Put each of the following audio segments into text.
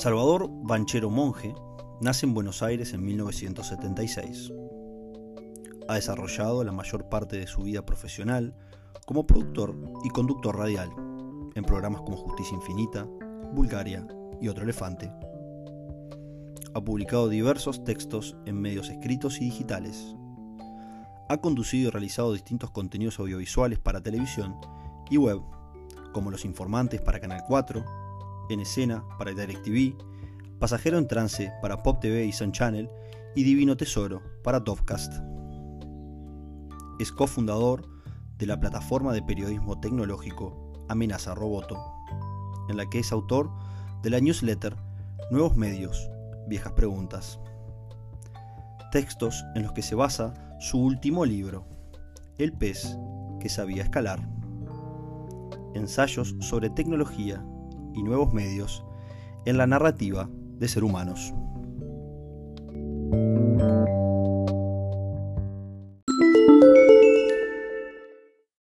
Salvador Banchero Monje nace en Buenos Aires en 1976. Ha desarrollado la mayor parte de su vida profesional como productor y conductor radial en programas como Justicia Infinita, Bulgaria y Otro Elefante. Ha publicado diversos textos en medios escritos y digitales. Ha conducido y realizado distintos contenidos audiovisuales para televisión y web, como Los Informantes para Canal 4, En Escena para DirecTV, Pasajero en Trance para Pop TV y Sun Channel y Divino Tesoro para Topcast. Es cofundador de la plataforma de periodismo tecnológico Amenaza Roboto, en la que es autor de la newsletter Nuevos Medios, Viejas Preguntas. Textos en los que se basa su último libro, El pez que sabía escalar. Ensayos sobre tecnología y nuevos medios en la narrativa de ser humanos.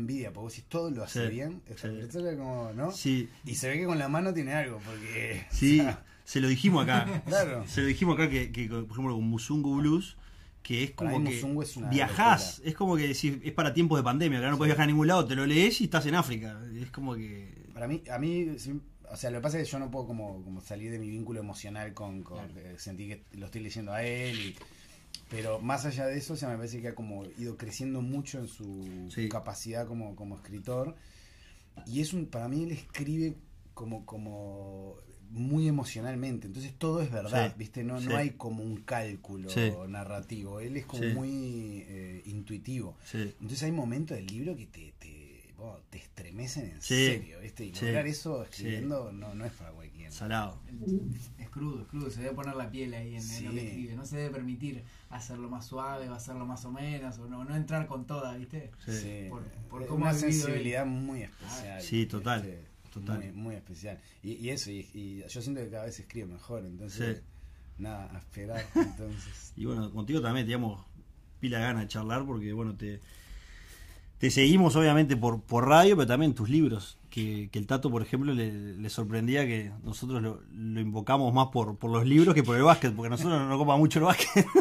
Envidia, porque si todo lo hace Sí, bien, sí. como, ¿no? Sí, Y se ve que con la mano tiene algo, porque. sí, o sea, se lo dijimos acá. Claro. Se lo dijimos acá que, que, por ejemplo, con Musungu Blues, que es como que Musungu es una viajás, locura. es como que si es para tiempos de pandemia, que ahora no puedes viajar a ningún lado, te lo lees y estás en África. Es como que. Para mí, a mí, sí, o sea, lo que pasa es que yo no puedo como, como salir de mi vínculo emocional con, con eh, sentir que lo estoy leyendo a él. y- pero más allá de eso, o sea, me parece que ha como ido creciendo mucho en su Sí. capacidad como, como escritor. Y es un, para mí él escribe como, como muy emocionalmente. Entonces todo es verdad, Sí, ¿viste? No, sí. no hay como un cálculo narrativo. Él es como muy eh, intuitivo. Entonces hay momentos del libro que te, te, vos, te estremecen en Sí, serio, ¿viste? Y sí, lograr eso escribiendo no, no es para cualquiera. salado. Es crudo, es crudo, se debe poner la piel ahí en, en lo que escribe, no se debe permitir hacerlo más suave o hacerlo más o menos, o no, no entrar con toda, ¿viste? Sí. Por- por Es cómo una él. sensibilidad muy especial. Sí, total, total. Muy, muy especial. Y, y eso, y, y yo siento que cada vez escribe mejor, entonces, Sí. nada, a esperar. Entonces, Y bueno, contigo también teníamos pila de ganas de charlar porque, bueno, te, te seguimos obviamente por, por radio, pero también tus libros. Que, que el Tato, por ejemplo, le, le sorprendía que nosotros lo, lo invocamos más por, por los libros que por el básquet, porque a nosotros no nos copa mucho el básquet.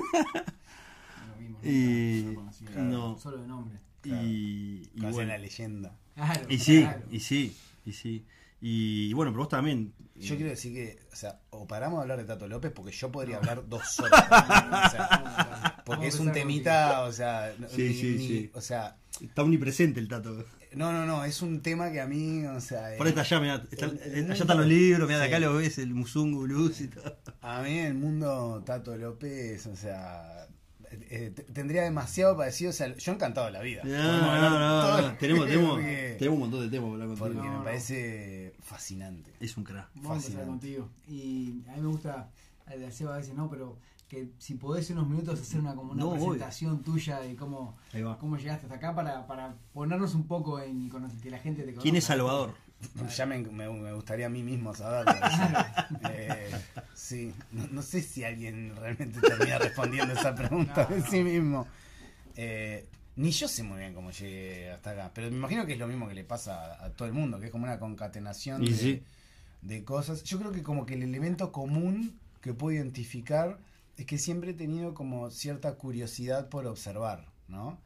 No lo vimos, Y- no solo de nombre. Claro. Y, y bueno, la leyenda. Claro, y sí, claro. y sí, y sí. Y, bueno, pero vos también. Yo quiero decir que, o sea, o paramos de hablar de Tato López porque yo podría hablar dos horas. o sea, porque es un temita, o sea, no- Sí, ni- sí, ni- sí. o sea, Está omnipresente el Tato. no, no, no, es un tema que a mí, o sea, Por allá, mirá, está- el- el allá mundo- están los libros, mirá, de acá Sí. lo ves, el Musungu Blues y todo. a mí el mundo Tato López, o sea, eh, tendría demasiado parecido, o sea, yo encantado de la vida. No, no, no, no, Tenemos, tenemos, porque- tenemos un montón de temas para hablar porque contigo. No, me no. parece fascinante. Es un crack. Vamos a Fascinante. contigo. Y a mí me gusta, eh, de Seba a veces no, pero que si podés en unos minutos hacer una como una No, obvio. presentación tuya de cómo, cómo llegaste hasta acá para, para ponernos un poco en que la gente te conozca. ¿Quién es Salvador? Ya me, me- me gustaría a mí mismo saberlo. eh, sí, no, no sé si alguien realmente termina respondiendo esa pregunta No, de no. sí mismo. Eh, ni yo sé muy bien cómo llegué hasta acá, pero me imagino que es lo mismo que le pasa a, a todo el mundo, que es como una concatenación de, sí. de cosas. Yo creo que como que el elemento común que puedo identificar es que siempre he tenido como cierta curiosidad por observar, ¿no?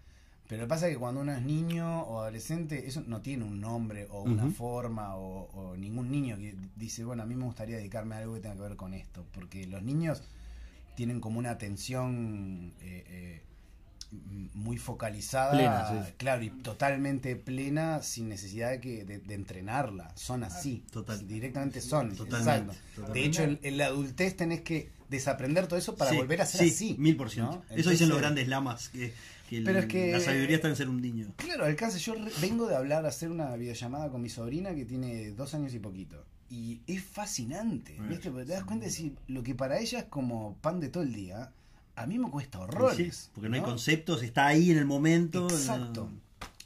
Pero lo que pasa es que cuando uno es niño o adolescente, eso no tiene un nombre o una forma o, o ningún niño que dice, bueno, a mí me gustaría dedicarme a algo que tenga que ver con esto, porque los niños tienen como una atención eh, eh, muy focalizada, Plena, sí. claro, y totalmente plena, sin necesidad de, que, de, de entrenarla. Son así, Total. directamente son. Totalmente, totalmente. De hecho, en, en la adultez tenés que desaprender todo eso para Sí, volver a ser sí, así. Mil por ciento. ¿no? Eso dicen los grandes lamas, que, que el- Pero es que- la sabiduría está en ser un niño. Claro, alcance. Yo re- vengo de hablar, hacer una videollamada con mi sobrina que tiene dos años y poquito. Y es fascinante, Bueno, ¿viste? Porque te das cuenta de si lo que para ella es como pan de todo el día, a mí me cuesta Sí, horrores. porque no, hay conceptos, está ahí en el momento. Exacto. no-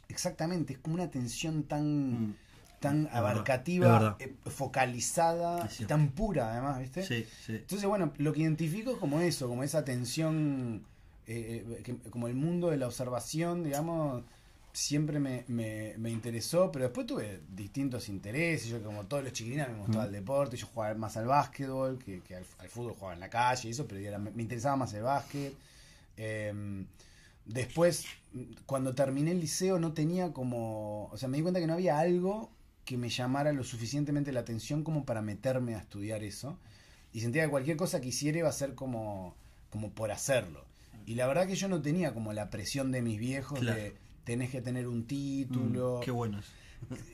Exactamente, es como una atención tan, Mm. tan abarcativa, verdad. eh, focalizada, y tan pura además, ¿viste? Sí, sí. Entonces, bueno, lo que identifico es como eso, como esa tensión, eh, eh, que- como el mundo de la observación, digamos, siempre me, me, me interesó, pero después tuve distintos intereses. Yo, como todos los chiquilines, me gustaba el deporte. Yo jugaba más al básquetbol que, que al, al fútbol, jugaba en la calle y eso, pero era- me, me interesaba más el básquet. Eh, después, cuando terminé el liceo, no tenía como. O sea, me di cuenta que no había algo que me llamara lo suficientemente la atención como para meterme a estudiar eso. Y sentía que cualquier cosa que hiciera iba a ser como, como por hacerlo. Y la verdad que yo no tenía como la presión de mis viejos Claro. de tenés que tener un título. Mm, qué bueno es.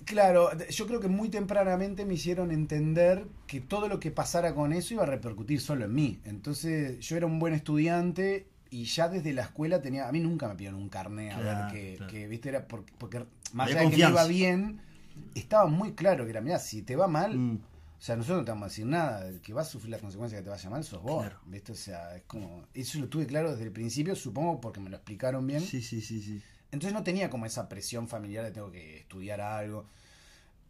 Claro, yo creo que muy tempranamente me hicieron entender que todo lo que pasara con eso iba a repercutir solo en mí. Entonces yo era un buen estudiante y ya desde la escuela tenía, a mí nunca me pidieron un carné a Claro, ver que, claro. que, viste, era porque, porque más allá de que me iba bien, estaba muy claro que era, mira, si te va mal, Mm, o sea, nosotros no te vamos a decir nada, el que va a sufrir las consecuencias de que te vaya mal sos vos, Claro. ¿viste? O sea, es como, eso lo tuve claro desde el principio, supongo porque me lo explicaron bien. Sí, sí, sí, sí. Entonces no tenía como esa presión familiar de tengo que estudiar algo.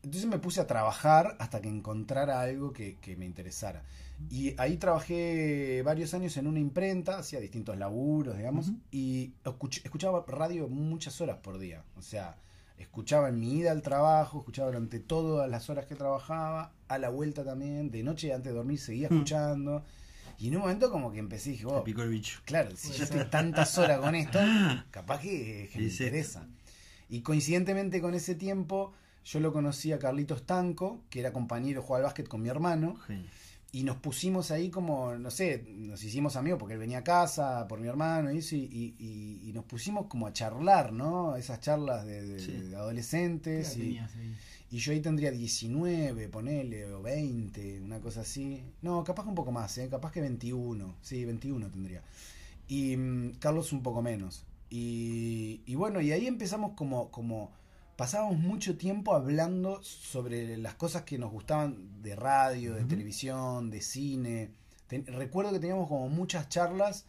Entonces me puse a trabajar hasta que encontrara algo que, que me interesara. Y ahí trabajé varios años en una imprenta, hacía distintos laburos, digamos, y escuch- escuchaba radio muchas horas por día. O sea, escuchaba en mi ida al trabajo, escuchaba durante todas las horas que trabajaba, a la vuelta también, de noche antes de dormir seguía Mm. escuchando. Y en un momento como que empecé y dije, Te "Oh, picó el bicho. Claro, si yo estoy tantas horas con esto, capaz que, que me Sí, sí. interesa. Y coincidentemente con ese tiempo, yo lo conocí a Carlitos Tanco, que era compañero, jugaba al básquet con mi hermano, y nos pusimos ahí como, no sé, nos hicimos amigos porque él venía a casa por mi hermano y eso, y, y- y- y nos pusimos como a charlar, ¿no? Esas charlas de, de- Sí. de ¿Qué edad adolescentes. Y? Y yo ahí tendría 19, ponele, o 20, una cosa así. No, capaz que un poco más, ¿eh? capaz que 21. Sí, 21 tendría. Y mm, Carlos un poco menos. Y, y bueno, y ahí empezamos como, como, pasábamos mucho tiempo hablando sobre las cosas que nos gustaban de radio, de televisión, de cine. Ten- recuerdo que teníamos como muchas charlas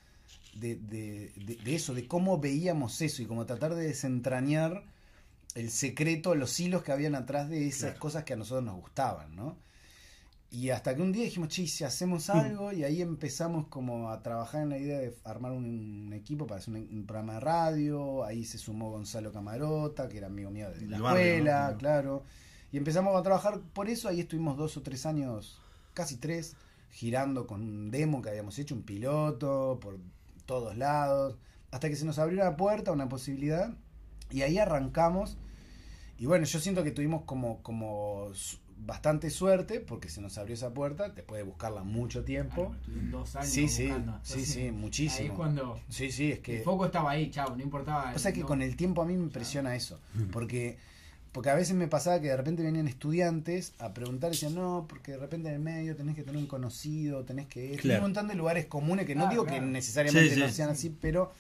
de, de, de- de eso, de cómo veíamos eso y como tratar de desentrañar el secreto, los hilos que habían atrás de esas Claro. cosas que a nosotros nos gustaban, ¿no? Y hasta que un día dijimos, che, ¿y si hacemos Mm. algo, y ahí empezamos como a trabajar en la idea de armar un, un equipo para hacer un, un programa de radio, ahí se sumó Gonzalo Camarota, que era amigo mío de la barrio, escuela, ¿no? claro, y empezamos a trabajar por eso, ahí estuvimos dos o tres años, casi tres, girando con un demo que habíamos hecho, un piloto, por todos lados, hasta que se nos abrió una puerta, una posibilidad, y ahí arrancamos. Y bueno, yo siento que tuvimos como, como bastante suerte porque se nos abrió esa puerta, después de buscarla mucho tiempo. Ah, estuvieron dos años Sí, sí, buscando. sí, Entonces, sí, Ahí muchísimo. es cuando Sí, sí, es que... el foco estaba ahí, chao, no importaba. O sea que no- con el tiempo a mí me impresiona eso, porque porque a veces me pasaba que de repente venían estudiantes a preguntar y decían, no, porque de repente en el medio tenés que tener un conocido, tenés que... Hay Claro. un montón de lugares comunes que no Ah, digo claro. que necesariamente Sí, no sí. sean así, pero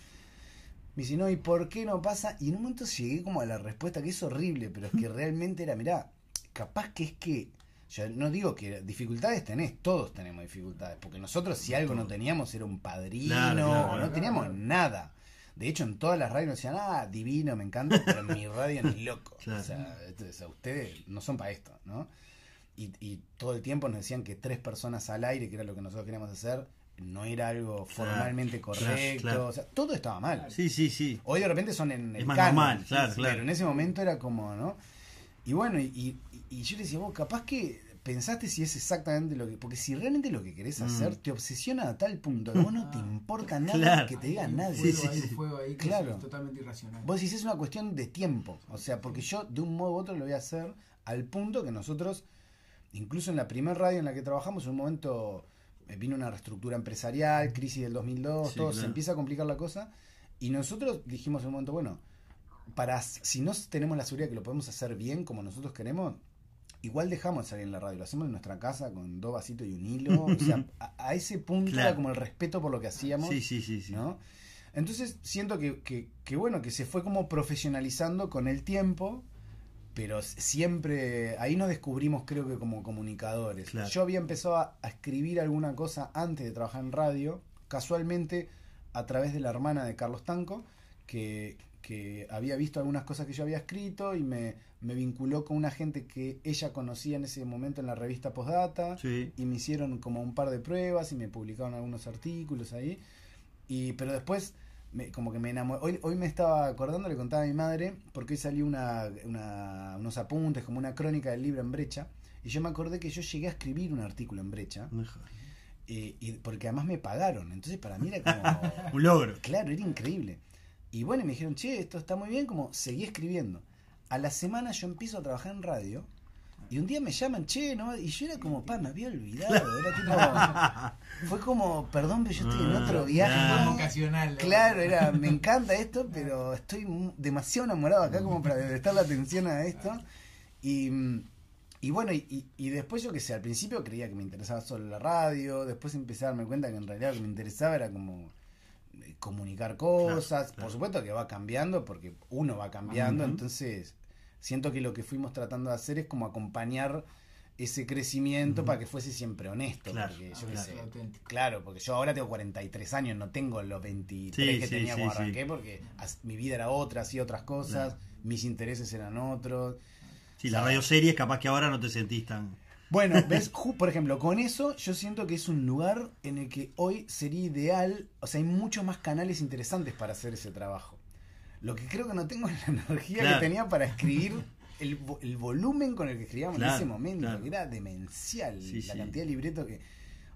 me dice, no, ¿y por qué no pasa? Y en un momento llegué como a la respuesta que es horrible, pero es que realmente era, mirá, capaz que es que... Yo no digo que dificultades tenés, todos tenemos dificultades, porque nosotros si algo no teníamos era un padrino, o no teníamos nada. De hecho, en todas las radios nos decían, ah, divino, me encanta, pero en mi radio ni loco. Claro. O sea, o sea, ustedes no son para esto, ¿no? Y, y todo el tiempo nos decían que tres personas al aire, que era lo que nosotros queríamos hacer, no era algo formalmente claro, correcto. claro. O sea, todo estaba mal. Sí, sí, sí. Hoy de repente son en Es el más canon, normal, claro, sí, claro. Pero en ese momento era como, ¿no? Y bueno, y, y- y yo le decía, vos, capaz que pensaste si es exactamente lo que. Porque si realmente lo que querés Mm. hacer te obsesiona a tal punto que vos no te Ah. importa nada Claro. que te diga nadie. Sí, fuego sí, ahí, sí. un fuego ahí que Claro. es totalmente irracional. Vos decís, es una cuestión de tiempo. O sea, porque yo de un modo u otro lo voy a hacer al punto que nosotros, incluso en la primera radio en la que trabajamos, en un momento vino una reestructura empresarial, crisis del 2002, Sí, todo, se empieza a complicar la cosa. Y nosotros dijimos en un momento, bueno, para si no tenemos la seguridad que lo podemos hacer bien como nosotros queremos, igual dejamos de salir en la radio, lo hacemos en nuestra casa con dos vasitos y un hilo. O sea, a, a ese punto Claro. era como el respeto por lo que hacíamos. Sí, sí, sí, sí. ¿no? Entonces siento que, que, que, bueno, que se fue como profesionalizando con el tiempo, pero siempre ahí nos descubrimos creo que como comunicadores. Claro. Yo había empezado a, a escribir alguna cosa antes de trabajar en radio, casualmente a través de la hermana de Carlos Tanco, que, que había visto algunas cosas que yo había escrito y me, me vinculó con una gente que ella conocía en ese momento en la revista Postdata Sí. y me hicieron como un par de pruebas y me publicaron algunos artículos ahí. Y, pero después me- como que me enamoré. Hoy, hoy me estaba acordando, le contaba a mi madre, porque hoy salió una, una- unos apuntes, como una crónica del libro en brecha. Y yo me acordé que yo llegué a escribir un artículo en brecha, eh, y porque además me pagaron. Entonces para mí era como... Un logro. Claro, era increíble. Y bueno, y me dijeron, che, esto está muy bien, como seguí escribiendo. A la semana yo empiezo a trabajar en radio y un día me llaman, che, ¿no? Y yo era como, pa, me había olvidado. Era tipo, fue como, perdón, pero yo estoy en Ah, otro viaje. claro. ¿no? Vocacional. ¿no? Claro, era, me encanta esto, pero estoy mu- demasiado enamorado acá como para prestar la atención a esto. Y, y bueno, y, y- y después yo que sé, al principio creía que me interesaba solo la radio, después empecé a darme cuenta que en realidad lo que me interesaba era como eh, comunicar cosas. claro. Por supuesto que va cambiando, porque uno va cambiando, entonces siento que lo que fuimos tratando de hacer es como acompañar ese crecimiento para que fuese siempre honesto. Claro, porque yo claro, sé. Claro, porque yo ahora tengo 43 años, no tengo los 23 Sí, que sí, tenía sí, cuando arranqué, porque mi vida era otra, hacía otras cosas, Claro. mis intereses eran otros. Sí, la radio serie capaz que ahora no te sentís tan. Bueno, ves, por ejemplo, con eso yo siento que es un lugar en el que hoy sería ideal, o sea, hay muchos más canales interesantes para hacer ese trabajo. Lo que creo que no tengo es la energía Claro. que tenía para escribir el, el volumen con el que escribíamos Claro, en ese momento, claro. que era demencial Sí, la sí. cantidad de libretos que...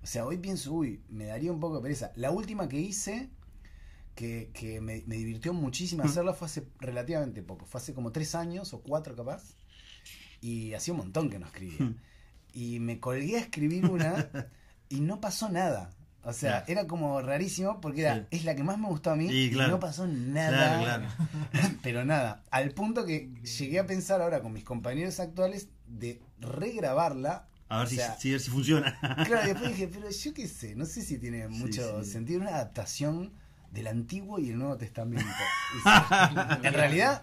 O sea, hoy pienso, uy, me daría un poco de pereza. La última que hice, que, que me, me divirtió muchísimo hacerla, fue hace relativamente poco. Fue hace como tres años o cuatro capaz. Y hacía un montón que no escribía. Y me colgué a escribir una y no pasó nada. O sea, era como rarísimo porque era, Sí. es la que más me gustó a mí y claro. no pasó nada. Claro, claro. Pero nada, al punto que llegué a pensar ahora con mis compañeros actuales de regrabarla. A ver si, sea, si, si funciona. Claro, y después dije, pero yo qué sé, no sé si tiene mucho sí. sentido una adaptación del Antiguo y el Nuevo Testamento. En realidad,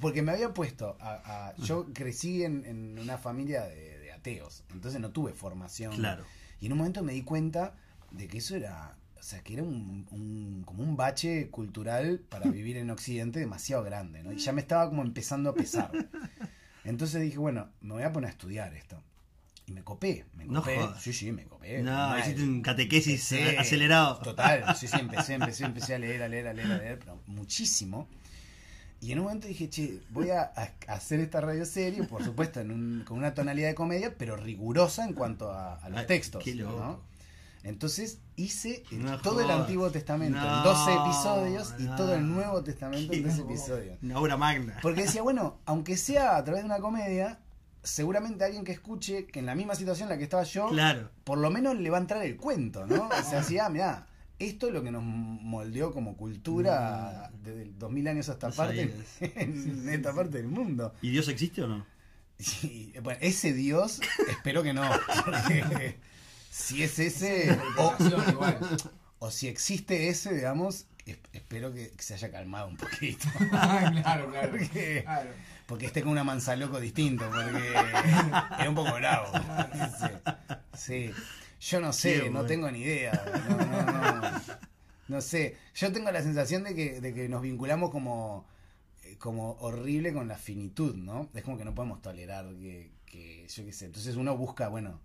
porque me había puesto, a, a- yo crecí en, en una familia de, de ateos, entonces no tuve formación. Claro. Y en un momento me di cuenta de que eso era, o sea, que era un, un- como un bache cultural para vivir en Occidente demasiado grande, ¿no? Y ya me estaba como empezando a pesar. Entonces dije, bueno, me voy a poner a estudiar esto. Y me copé, me No copé. jodas. sí, sí, me copé. No, Mal. hiciste un catequesis Empecé, acelerado. Total, sí, sí, empecé, empecé, empecé a leer, a leer, a leer, a leer, pero muchísimo. Y en un momento dije, che, voy a, hacer esta radio serie, por supuesto, en un- con una tonalidad de comedia, pero rigurosa en cuanto a, a los Ay, textos. qué loco. ¿no? Entonces hice No todo el. Antiguo Testamento No, en 12 episodios y todo el Nuevo Testamento en Qué 12 loco. episodios. Una obra magna. Porque decía, bueno, aunque sea a través de una comedia, seguramente alguien que escuche que en la misma situación en la que estaba yo, Claro. por lo menos le va a entrar el cuento, ¿no? O sea, así, ah, mirá, esto es lo que nos moldeó como cultura desde 2000 años a esta No parte, en esta parte del mundo. ¿Y Dios existe o no? Y, bueno, ese Dios, espero que no. porque si es ese, o, Vocación igual. o si existe ese, digamos, es- espero que se haya calmado un poquito. claro, claro. Porque- Claro. Porque esté con una manzaloco distinto, porque era un poco bravo. Sí. Sí. Yo no sé, no bueno. tengo ni idea. No, no, no. No sé. Yo tengo la sensación de que, de que nos vinculamos como, como horrible con la finitud, ¿no? Es como que no podemos tolerar que, que yo qué sé. Entonces uno busca, bueno,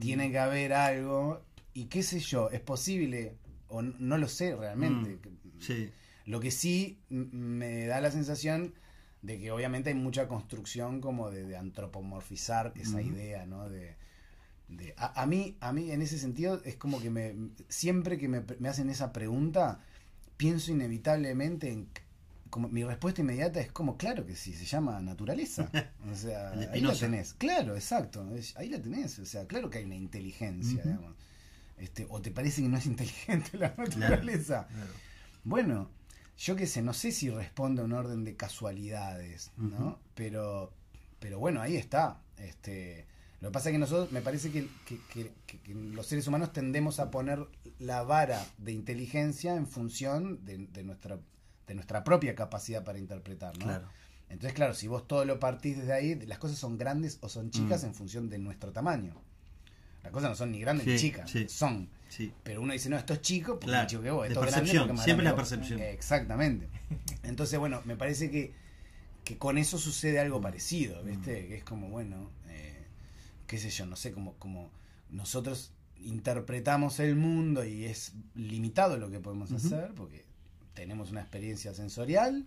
tiene que haber algo. Y qué sé yo, es posible, o n- no lo sé realmente. Mm, Sí. Lo que sí me da la sensación de que obviamente hay mucha construcción como de, de antropomorfizar esa idea, ¿no? De, de- a, a mí, a mí en ese sentido es como que me siempre que me, me hacen esa pregunta pienso inevitablemente en como mi respuesta inmediata es como claro que sí, se llama naturaleza. O sea, ahí la tenés. Claro, exacto. Ahí la tenés. O sea, claro que hay una inteligencia, digamos. Este, o te parece que no es inteligente la naturaleza. Claro. Bueno, yo qué sé, no sé si responde a un orden de casualidades, ¿no? Pero, pero bueno, ahí está. Este, lo que pasa es que nosotros, me parece que, que- que- que- que los seres humanos tendemos a poner la vara de inteligencia en función de, de nuestra de nuestra propia capacidad para interpretar, ¿no? Claro. Entonces, claro, si vos todo lo partís desde ahí, las cosas son grandes o son chicas Mm. en función de nuestro tamaño. Las cosas no son ni grandes Sí, ni chicas, sí. son. Sí. Pero uno dice, no, esto es chico porque Claro, más chico que vos, de esto es grande percepción, porque es más siempre grande la vos. percepción. Exactamente. Entonces, bueno, me parece que, que con eso sucede algo parecido, ¿viste? Mm. Que es como, bueno, eh, qué sé yo, no sé, como, como nosotros interpretamos el mundo y es limitado lo que podemos hacer, porque tenemos una experiencia sensorial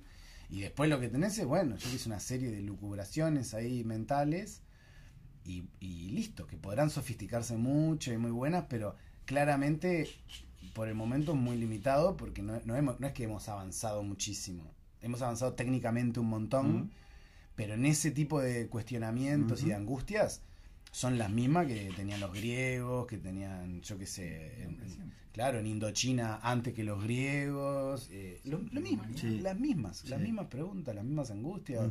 y después lo que tenés es, bueno, yo hice una serie de lucubraciones ahí mentales y, y listo, que podrán sofisticarse mucho y muy buenas, pero claramente por el momento muy limitado porque no, no, hemos- no es que hemos avanzado muchísimo. Hemos avanzado técnicamente un montón, pero en ese tipo de cuestionamientos y de angustias son las mismas que tenían los griegos, que tenían, yo qué sé, en- en- claro, en Indochina antes que los griegos, eh, lo, lo mismo, Sí. las mismas, las mismas preguntas, las mismas angustias.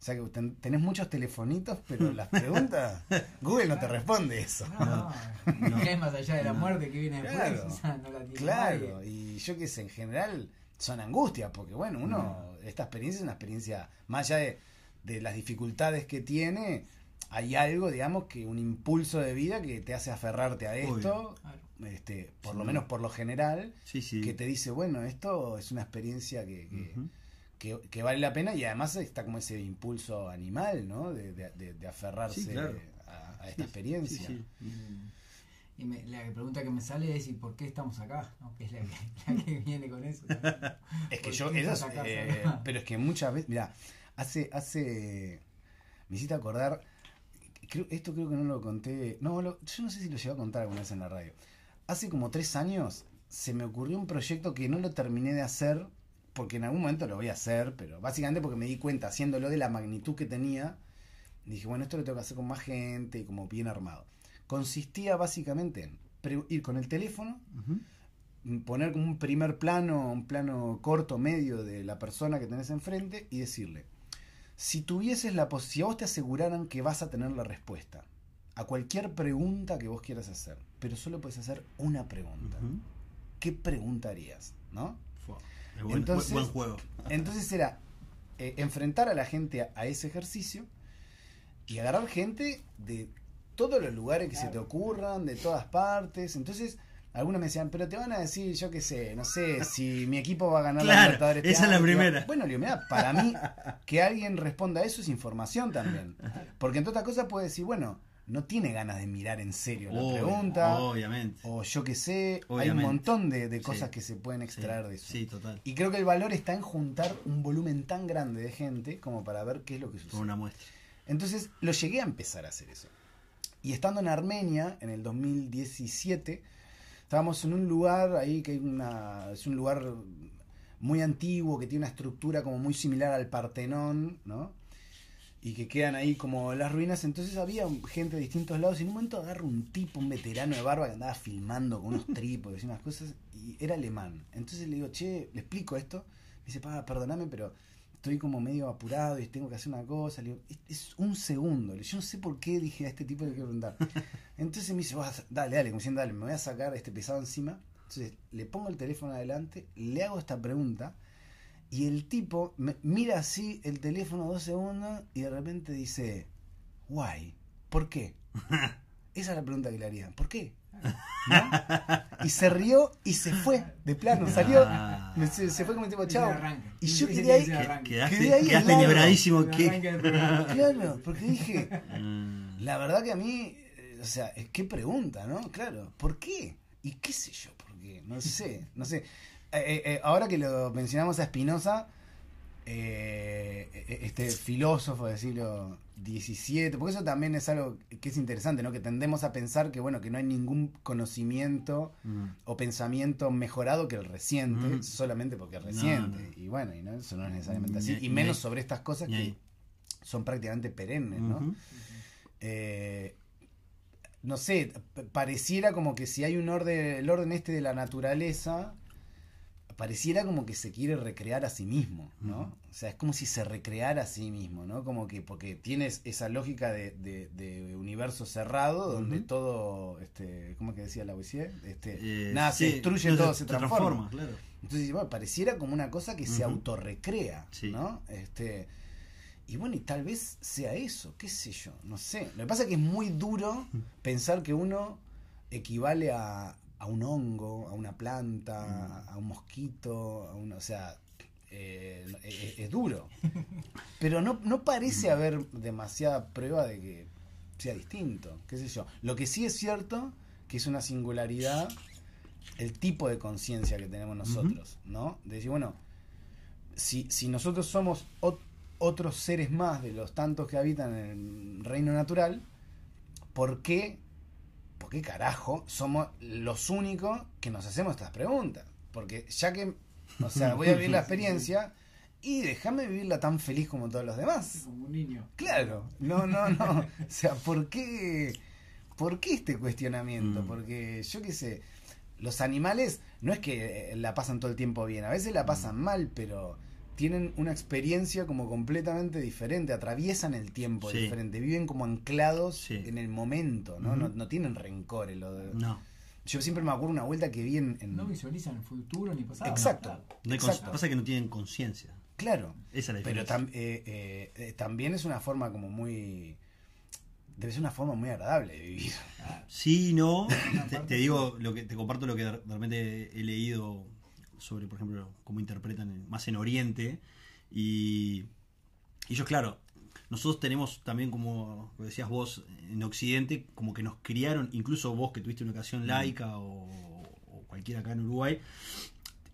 O sea que ten- tenés muchos telefonitos, pero las preguntas, Google no te responde eso. No, No. ¿qué es más allá de la No. muerte que viene después? Claro. O sea, no la tiene Claro, nadie. y yo qué sé, en general son angustias, porque bueno, uno, esta experiencia es una experiencia, más allá de, de las dificultades que tiene, hay algo, digamos, que un impulso de vida que te hace aferrarte a esto, este, por Sí. lo menos por lo general, Sí, sí. que te dice, bueno, esto es una experiencia que, que, Ujú. que- que vale la pena y además está como ese impulso animal, ¿no? De, de- de- de aferrarse Sí, claro. a, a esta Sí, experiencia. sí, sí. Y me- la pregunta que me sale es: ¿y por qué estamos acá? ¿No? Que es la que, la que viene con eso. también. Es que ¿Por yo, qué eso estás es, acá, eh, pero es que muchas veces, mira, hace, hace, me hiciste acordar, creo, esto creo que no lo conté, no, lo- yo no sé si lo llevé a contar alguna vez en la radio. Hace como tres años se me ocurrió un proyecto que no lo terminé de hacer, porque en algún momento lo voy a hacer, pero básicamente porque me di cuenta, haciéndolo de la magnitud que tenía, dije, bueno, esto lo tengo que hacer con más gente y como bien armado. Consistía básicamente en ir con el teléfono, poner como un primer plano, un plano corto, medio de la persona que tenés enfrente y decirle, si tuvieses la posibilidad, si a vos te aseguraran que vas a tener la respuesta a cualquier pregunta que vos quieras hacer, pero solo puedes hacer una pregunta. ¿qué pregunta harías? ¿No? Buen, Entonces- buen juego. Entonces era eh, enfrentar a la gente a, a ese ejercicio y agarrar gente de todos los lugares que se te ocurran, de todas partes. Entonces, algunos me decían, pero te van a decir, yo qué sé, no sé, si mi equipo va a ganar la Claro, Libertadores este esa es la primera. Bueno, le digo, mirá, para mí, que alguien responda a eso es información también. Porque entre otras cosas puede decir, bueno, no tiene ganas de mirar en serio la Obvio, pregunta. Obviamente. O yo qué sé, hay un Obviamente. montón de, de Sí. cosas que se pueden extraer sí, de eso. Sí, total. Y creo que el valor está en juntar un volumen tan grande de gente como para ver qué es lo que Con sucede. una muestra. Entonces lo llegué a empezar a hacer eso. Y estando en Armenia, en el 2017, estábamos en un lugar ahí que hay una, es un lugar muy antiguo, que tiene una estructura como muy similar al Partenón, ¿no? Y que quedan ahí como las ruinas. Entonces había gente de distintos lados. Y en un momento agarro un tipo, un veterano de barba que andaba filmando con unos trípodes y unas cosas. Y era alemán. Entonces le digo, che, le explico esto. Me dice, perdóname, pero estoy como medio apurado y tengo que hacer una cosa. Le digo, es, un segundo. Le digo, Yo no sé por qué dije a este tipo le quiero preguntar. Entonces me dice, "Vas, dale, dale, como diciendo, dale, me voy a sacar este pesado encima. Entonces le pongo el teléfono adelante, le hago esta pregunta. Y el tipo me mira así el teléfono dos segundos y de repente dice, why? ¿Por qué? Esa es la pregunta que le haría. ¿Por qué? Y se rió y se fue, de plano, salió, se, se fue como tipo, chao. Y yo quedé ahí. Quedé ahí que- claro, porque dije, la verdad que a mí, eh, o sea, es qué pregunta, ¿no? Claro, ¿por qué? Y qué sé yo, ¿por qué? No sé, no sé. Eh, eh, ahora que lo mencionamos a Spinoza, este filósofo, decirlo, 17, porque eso también es algo que es interesante, ¿no? Que tendemos a pensar que, bueno, que no hay ningún conocimiento o pensamiento mejorado que el reciente, solamente porque es reciente. Y bueno, y no, eso no es necesariamente así. Y, menos sobre estas cosas que son prácticamente perennes, ¿no? Eh, no sé, pareciera como que si hay un orden, el orden este de la naturaleza, pareciera como que se quiere recrear a sí mismo, ¿no? O sea, es como si se recreara a sí mismo, ¿no? Como que, porque tienes esa lógica de, de- de universo cerrado, donde todo, este, ¿cómo es que decía la Este, Eh, nada se destruye, todo se, transforma. claro. Entonces, bueno, pareciera como una cosa que se autorrecrea, Sí. ¿no? Este, y bueno, y tal vez sea eso, qué sé yo, no sé. Lo que pasa es que es muy duro pensar que uno equivale a, a un hongo, a una planta, a un mosquito, a una, o sea, eh, es, es duro. Pero no, no parece haber demasiada prueba de que sea distinto, qué sé yo. Lo que sí es cierto, que es una singularidad el tipo de conciencia que tenemos nosotros, ¿no? De decir, bueno, si, si nosotros somos ot- otros seres más de los tantos que habitan en el reino natural, ¿por qué, por qué carajo somos los únicos que nos hacemos estas preguntas? Porque ya que, o sea, voy a vivir la experiencia y déjame vivirla tan feliz como todos los demás. Como un niño. Claro, no, no, no. O sea, ¿por qué, por qué este cuestionamiento? Mm. Porque yo qué sé, los animales no es que la pasan todo el tiempo bien, a veces la pasan Mm. mal, pero tienen una experiencia como completamente diferente, atraviesan el tiempo Sí. diferente, viven como anclados Sí. en el momento, ¿no? No, no tienen rencores. Lo de- No. Yo siempre me acuerdo una vuelta que vi en... en- No visualizan el futuro ni pasado. Exacto. Claro. no hay cons- Exacto. pasa que no tienen conciencia. Claro, Esa es la pero diferencia. tam- eh, eh, eh, también es una forma como muy... Debe ser una forma muy agradable de vivir. Sí, no. Te, te digo, lo que te comparto lo que de repente he leído sobre, por ejemplo, cómo interpretan en- más en Oriente. Y ellos, claro, nosotros tenemos también, como decías vos, en Occidente, como que nos criaron, incluso vos que tuviste una educación laica o, o cualquiera acá en Uruguay,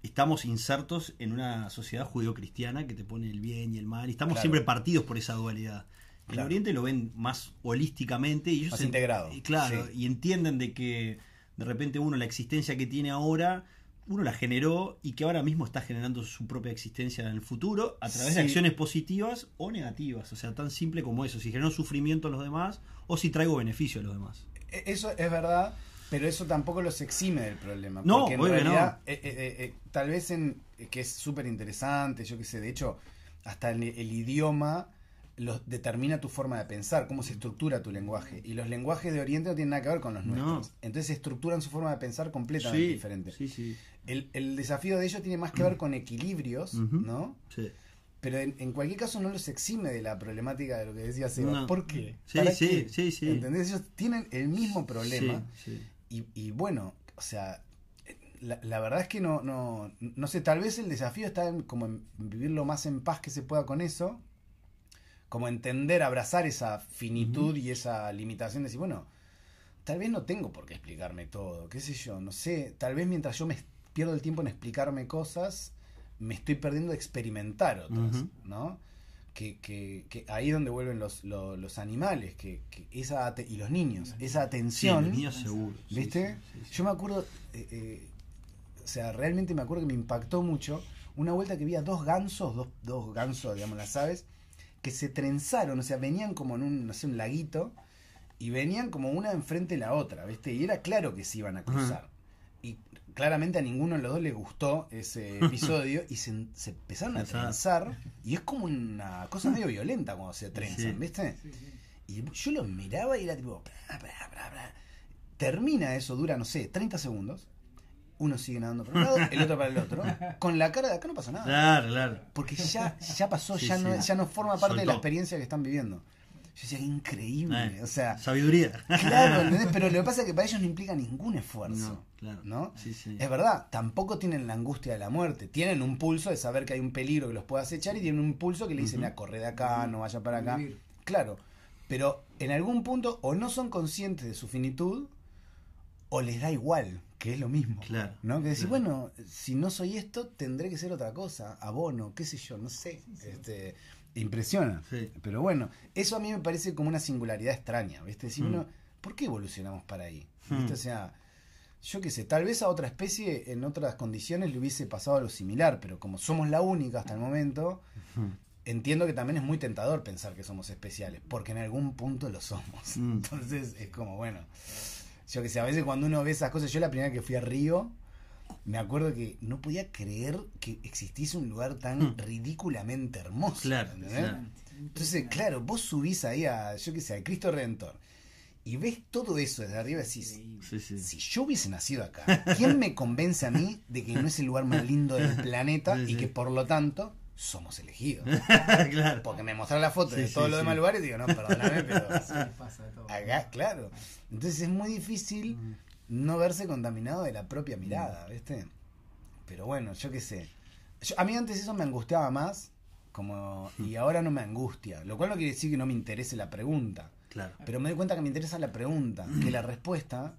estamos insertos en una sociedad judeocristiana que te pone el bien y el mal, y estamos Claro. siempre partidos por esa dualidad. En Claro. Oriente lo ven más holísticamente y ellos Más integrado, y claro, sí. y entienden de que de repente uno la existencia que tiene ahora uno la generó y que ahora mismo está generando su propia existencia en el futuro a través de acciones positivas o negativas. O sea, tan simple como eso. Si genero sufrimiento a los demás o si traigo beneficio a los demás. E- Eso es verdad, pero eso tampoco los exime del problema. No, porque en realidad, eh, eh, eh, eh, tal vez en que es súper interesante, yo qué sé, de hecho, hasta el, el idioma los determina tu forma de pensar, cómo se estructura tu lenguaje. Y los lenguajes de Oriente no tienen nada que ver con los No. nuestros. Entonces estructuran su forma de pensar completamente diferente. sí, sí. El, el desafío de ellos tiene más que ver con equilibrios. ¿no? sí. Pero en, en cualquier caso no los exime de la problemática de lo que decía Seba. No. ¿Por qué? Sí, ¿Para sí, qué? sí, sí. ¿Entendés? Ellos tienen el mismo problema. Y, y bueno, o sea, la, la verdad es que no, no, no sé, tal vez el desafío está en como en vivir lo más en paz que se pueda con eso, como entender, abrazar esa finitud y esa limitación de decir, bueno, tal vez no tengo por qué explicarme todo, qué sé yo, no sé, tal vez mientras yo me pierdo el tiempo en explicarme cosas, me estoy perdiendo de experimentar otras. ¿no? Que, que, que ahí es donde vuelven los, los, los animales que, que esa y los niños, esa Sí, atención. los niños seguro. sí, ¿Viste? sí, sí, sí. Yo me acuerdo, eh, eh, o sea, realmente me acuerdo que me impactó mucho una vuelta que vi a dos gansos, dos, dos gansos, digamos, las aves, que se trenzaron, o sea, venían como en un, no sé, un laguito, y venían como una enfrente de la otra, ¿viste? Y era claro que se iban a cruzar. Y claramente a ninguno de los dos le gustó ese episodio y se, se empezaron a Trenzar. trenzar. Y es como una cosa medio violenta cuando se trenzan, Sí. ¿viste? Sí, sí. Y yo los miraba y era tipo. bla, bla, bla, bla. Termina eso, dura, no sé, 30 segundos. Uno sigue nadando para un lado, el otro para el otro. Con la cara de acá no pasa nada. Claro, claro. Porque ya, ya pasó, Sí, ya, No, ya no forma parte de la experiencia que están viviendo. Yo decía, increíble. Eh, O sea, sabiduría. claro, ¿entendés? Pero lo que pasa es que para ellos no implica ningún esfuerzo. No, claro. ¿no? Sí, sí. Es verdad, tampoco tienen la angustia de la muerte. Tienen un pulso de saber que hay un peligro que los puede acechar y tienen un pulso que le dice, Ujú. mira, corre de acá, no vaya para acá. Vivir. Claro, pero en algún punto o no son conscientes de su finitud o les da igual, que es lo mismo. Claro, ¿No? Que decir, claro. bueno, si no soy esto, tendré que ser otra cosa, abono, qué sé yo, no sé. Este, impresiona. Sí. Pero bueno, eso a mí me parece como una singularidad extraña, ¿viste? Decir, Mm. bueno, ¿por qué evolucionamos para ahí? Mm. ¿Viste? O sea, yo qué sé, tal vez a otra especie en otras condiciones le hubiese pasado algo similar, pero como somos la única hasta el momento, entiendo que también es muy tentador pensar que somos especiales, porque en algún punto lo somos. Mm. Entonces es como, bueno, yo que sé, a veces cuando uno ve esas cosas, yo la primera vez que fui a Río, me acuerdo que no podía creer que existiese un lugar tan Mm. ridículamente hermoso. Claro. Entonces, claro, vos subís ahí a, yo qué sé, a Cristo Redentor y ves todo eso desde arriba y decís, Increíble. Sí, sí. si yo hubiese nacido acá, ¿quién me convence a mí de que no es el lugar más lindo del planeta Sí, y que por lo tanto somos elegidos? claro. Porque me mostraron la foto Sí, de sí, todos los sí. demás lugares y digo, no, perdóname, pero pasa de todo. acá, claro. Entonces es muy difícil no verse contaminado de la propia mirada, ¿viste? Pero bueno, yo qué sé. Yo- a mí antes eso me angustiaba más, como y ahora no me angustia, lo cual no quiere decir que no me interese la pregunta. Claro. Pero me doy cuenta que me interesa la pregunta, que la respuesta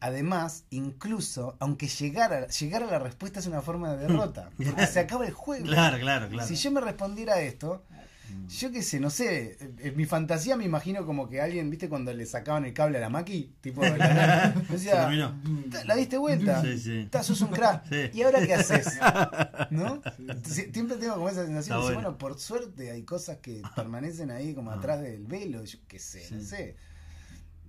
además, incluso, aunque llegara, llegara la respuesta es una forma de derrota, porque se acaba el juego. Claro, claro, claro. Si yo me respondiera a esto, yo qué sé, no sé, en mi fantasía me imagino como que alguien, ¿viste cuando le sacaban el cable a la maqui? Tipo, la, la- decía, Se terminó. "Ta- ¿la diste vuelta? Sí, sí. Sos un crack. Sí. ¿Y ahora qué haces? ¿No? Sie- Siempre tengo como esa sensación de decir, bueno. bueno, por suerte hay cosas que permanecen ahí como atrás del velo, yo qué sé, no sé.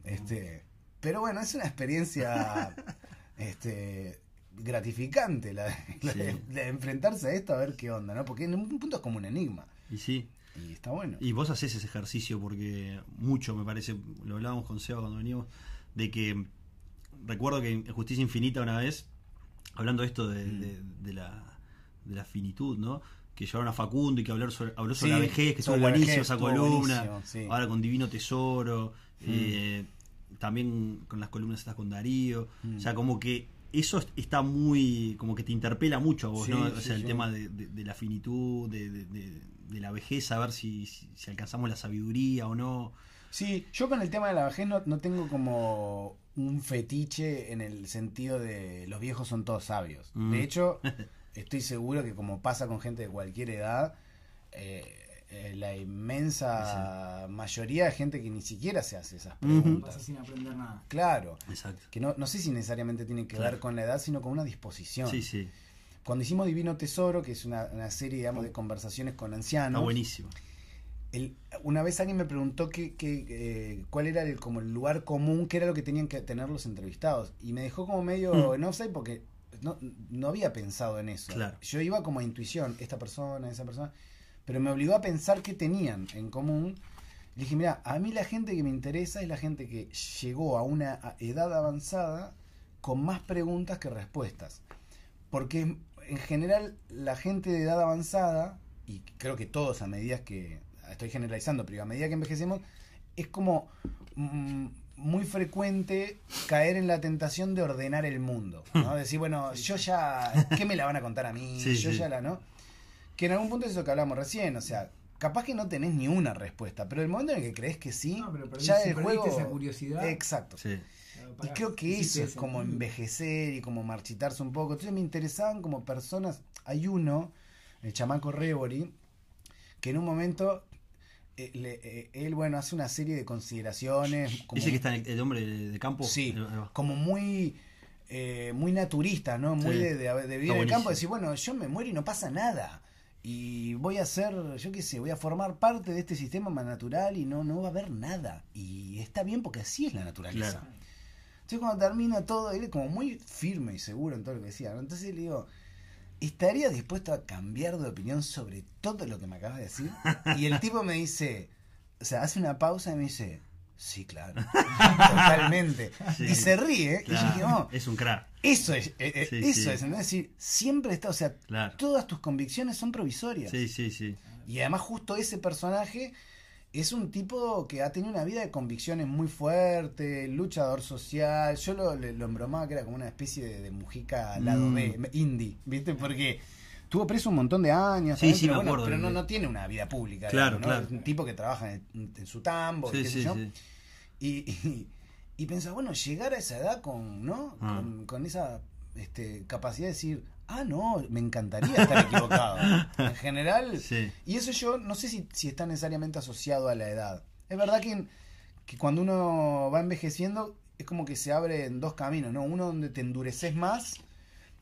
Este, pero bueno, es una experiencia este gratificante la, la de, Sí. la de enfrentarse a esto a ver qué onda, ¿no? Porque en un punto es como un enigma Y sí. y está bueno. Y vos haces ese ejercicio porque mucho, me parece, lo hablábamos con Seba cuando veníamos, de que recuerdo que en Justicia Infinita una vez, hablando de esto de, Mm. de- de la, de la finitud, ¿no? Que llevaron a Facundo y que hablar sobre, habló sobre Sí, la vejez, que estuvo sobre la buenísimo vejez, esa columna. buenísimo, sí. Ahora con Divino Tesoro, eh, también con las columnas estas con Darío. Mm. O sea, como que eso está muy, como que te interpela mucho a vos, Sí, ¿no? O sí, sea, el sí. tema de, de- de la finitud, de, de- de- de la vejez, a ver si, si, si alcanzamos la sabiduría o no. Sí, yo con el tema de la vejez no, no tengo como un fetiche en el sentido de los viejos son todos sabios. Mm. De hecho, estoy seguro que como pasa con gente de cualquier edad, eh, eh, la inmensa mayoría de gente que ni siquiera se hace esas preguntas. Pasa sin aprender nada. Claro, Exacto. que no, no sé si necesariamente tiene que Claro. ver con la edad, sino con una disposición. Sí, sí. Cuando hicimos Divino Tesoro, que es una, una serie, digamos, de conversaciones con Está ancianos, buenísimo. el- una vez alguien me preguntó que, que, eh, cuál era el, como el lugar común, qué era lo que tenían que tener los entrevistados. Y me dejó como medio Mm. en offside porque no, no había pensado en eso. Claro. Yo iba como a intuición, esta persona, esa persona, pero me obligó a pensar qué tenían en común. Le dije, mira, a mí la gente que me interesa es la gente que llegó a una edad avanzada con más preguntas que respuestas. Porque en general la gente de edad avanzada, y creo que todos a medida que, estoy generalizando, pero a medida que envejecemos, es como mm, muy frecuente caer en la tentación de ordenar el mundo. ¿no? Decir, bueno, yo ya, ¿qué me la van a contar a mí? Sí, yo sí. ya la, ¿no? Que en algún punto es eso que hablamos recién, o sea, capaz que no tenés ni una respuesta, pero el momento en el que crees que sí, No, pero ya si el juego... esa curiosidad. Exacto. Sí. Y creo que eso es como envejecer y como marchitarse un poco. Entonces me interesaban como personas. Hay uno, el chamaco Rebori, que en un momento eh, le- eh, él, bueno, hace una serie de consideraciones. Como, Ese que está en el, el hombre de, de campo. Sí, como muy. eh, muy naturista, ¿no? Muy Sí. de, de, de vivir en el campo, decir, bueno, yo me muero y no pasa nada. Y voy a ser, yo qué sé, voy a formar parte de este sistema más natural y no, no va a haber nada. Y está bien porque así es la naturaleza. Claro. Entonces cuando termina todo, él es como muy firme y seguro en todo lo que decía. ¿no? Entonces le digo, ¿estaría dispuesto a cambiar de opinión sobre todo lo que me acabas de decir? Y el tipo me dice, o sea, hace una pausa y me dice, sí, claro, totalmente. Sí. Y se ríe. Y yo dije, oh, Es un crack. eso es, eh, eh, Sí, eso sí. es, ¿no? Es decir, siempre está, o sea, Claro. todas tus convicciones son provisorias. Sí, sí, sí. Y además justo ese personaje es un tipo que ha tenido una vida de convicciones muy fuerte, luchador social. Yo lo, lo embromaba que era como una especie de, de Mujica al lado Mm. B, indie, ¿viste? Porque tuvo preso un montón de años. Sí, sí, pero me bueno, acuerdo pero no, no tiene una vida pública. Claro, digamos, ¿no? claro. Es un tipo que trabaja en, en su tambo, Sí, qué sé yo. sí. Y, y, y pensaba, bueno, llegar a esa edad con, ¿no? Ah. Con, con esa este, capacidad de decir, ah, no, me encantaría estar equivocado. En general, Sí. y eso yo no sé si, si está necesariamente asociado a la edad. Es verdad que, que cuando uno va envejeciendo es como que se abre en dos caminos, ¿no? Uno donde te endureces más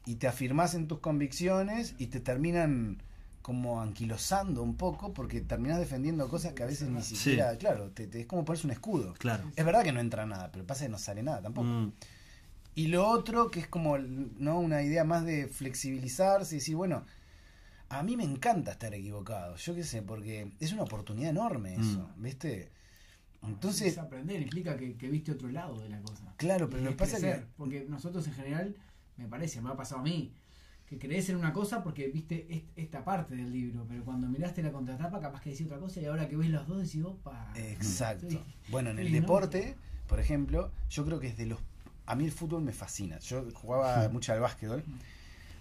y te afirmás en tus convicciones y te terminan como anquilosando un poco porque terminas defendiendo cosas que a veces ni siquiera, claro, te, te- es como ponerse un escudo. Claro. Es verdad que no entra nada, pero pasa que no sale nada tampoco. Mm, Y lo otro, que es como no una idea más de flexibilizarse y decir, bueno, a mí me encanta estar equivocado, yo qué sé, porque es una oportunidad enorme eso, ¿viste? Entonces, Es aprender implica que, que viste otro lado de la cosa. claro, pero lo que pasa es que... Porque nosotros en general, me parece, me ha pasado a mí, que crees en una cosa porque viste est- esta parte del libro, pero cuando miraste la contratapa capaz que decía otra cosa y ahora que ves los dos decís, opa. Exacto. Bueno, en el deporte, por ejemplo, yo creo que es de los... A mí el fútbol me fascina. Yo jugaba mucho al básquetbol,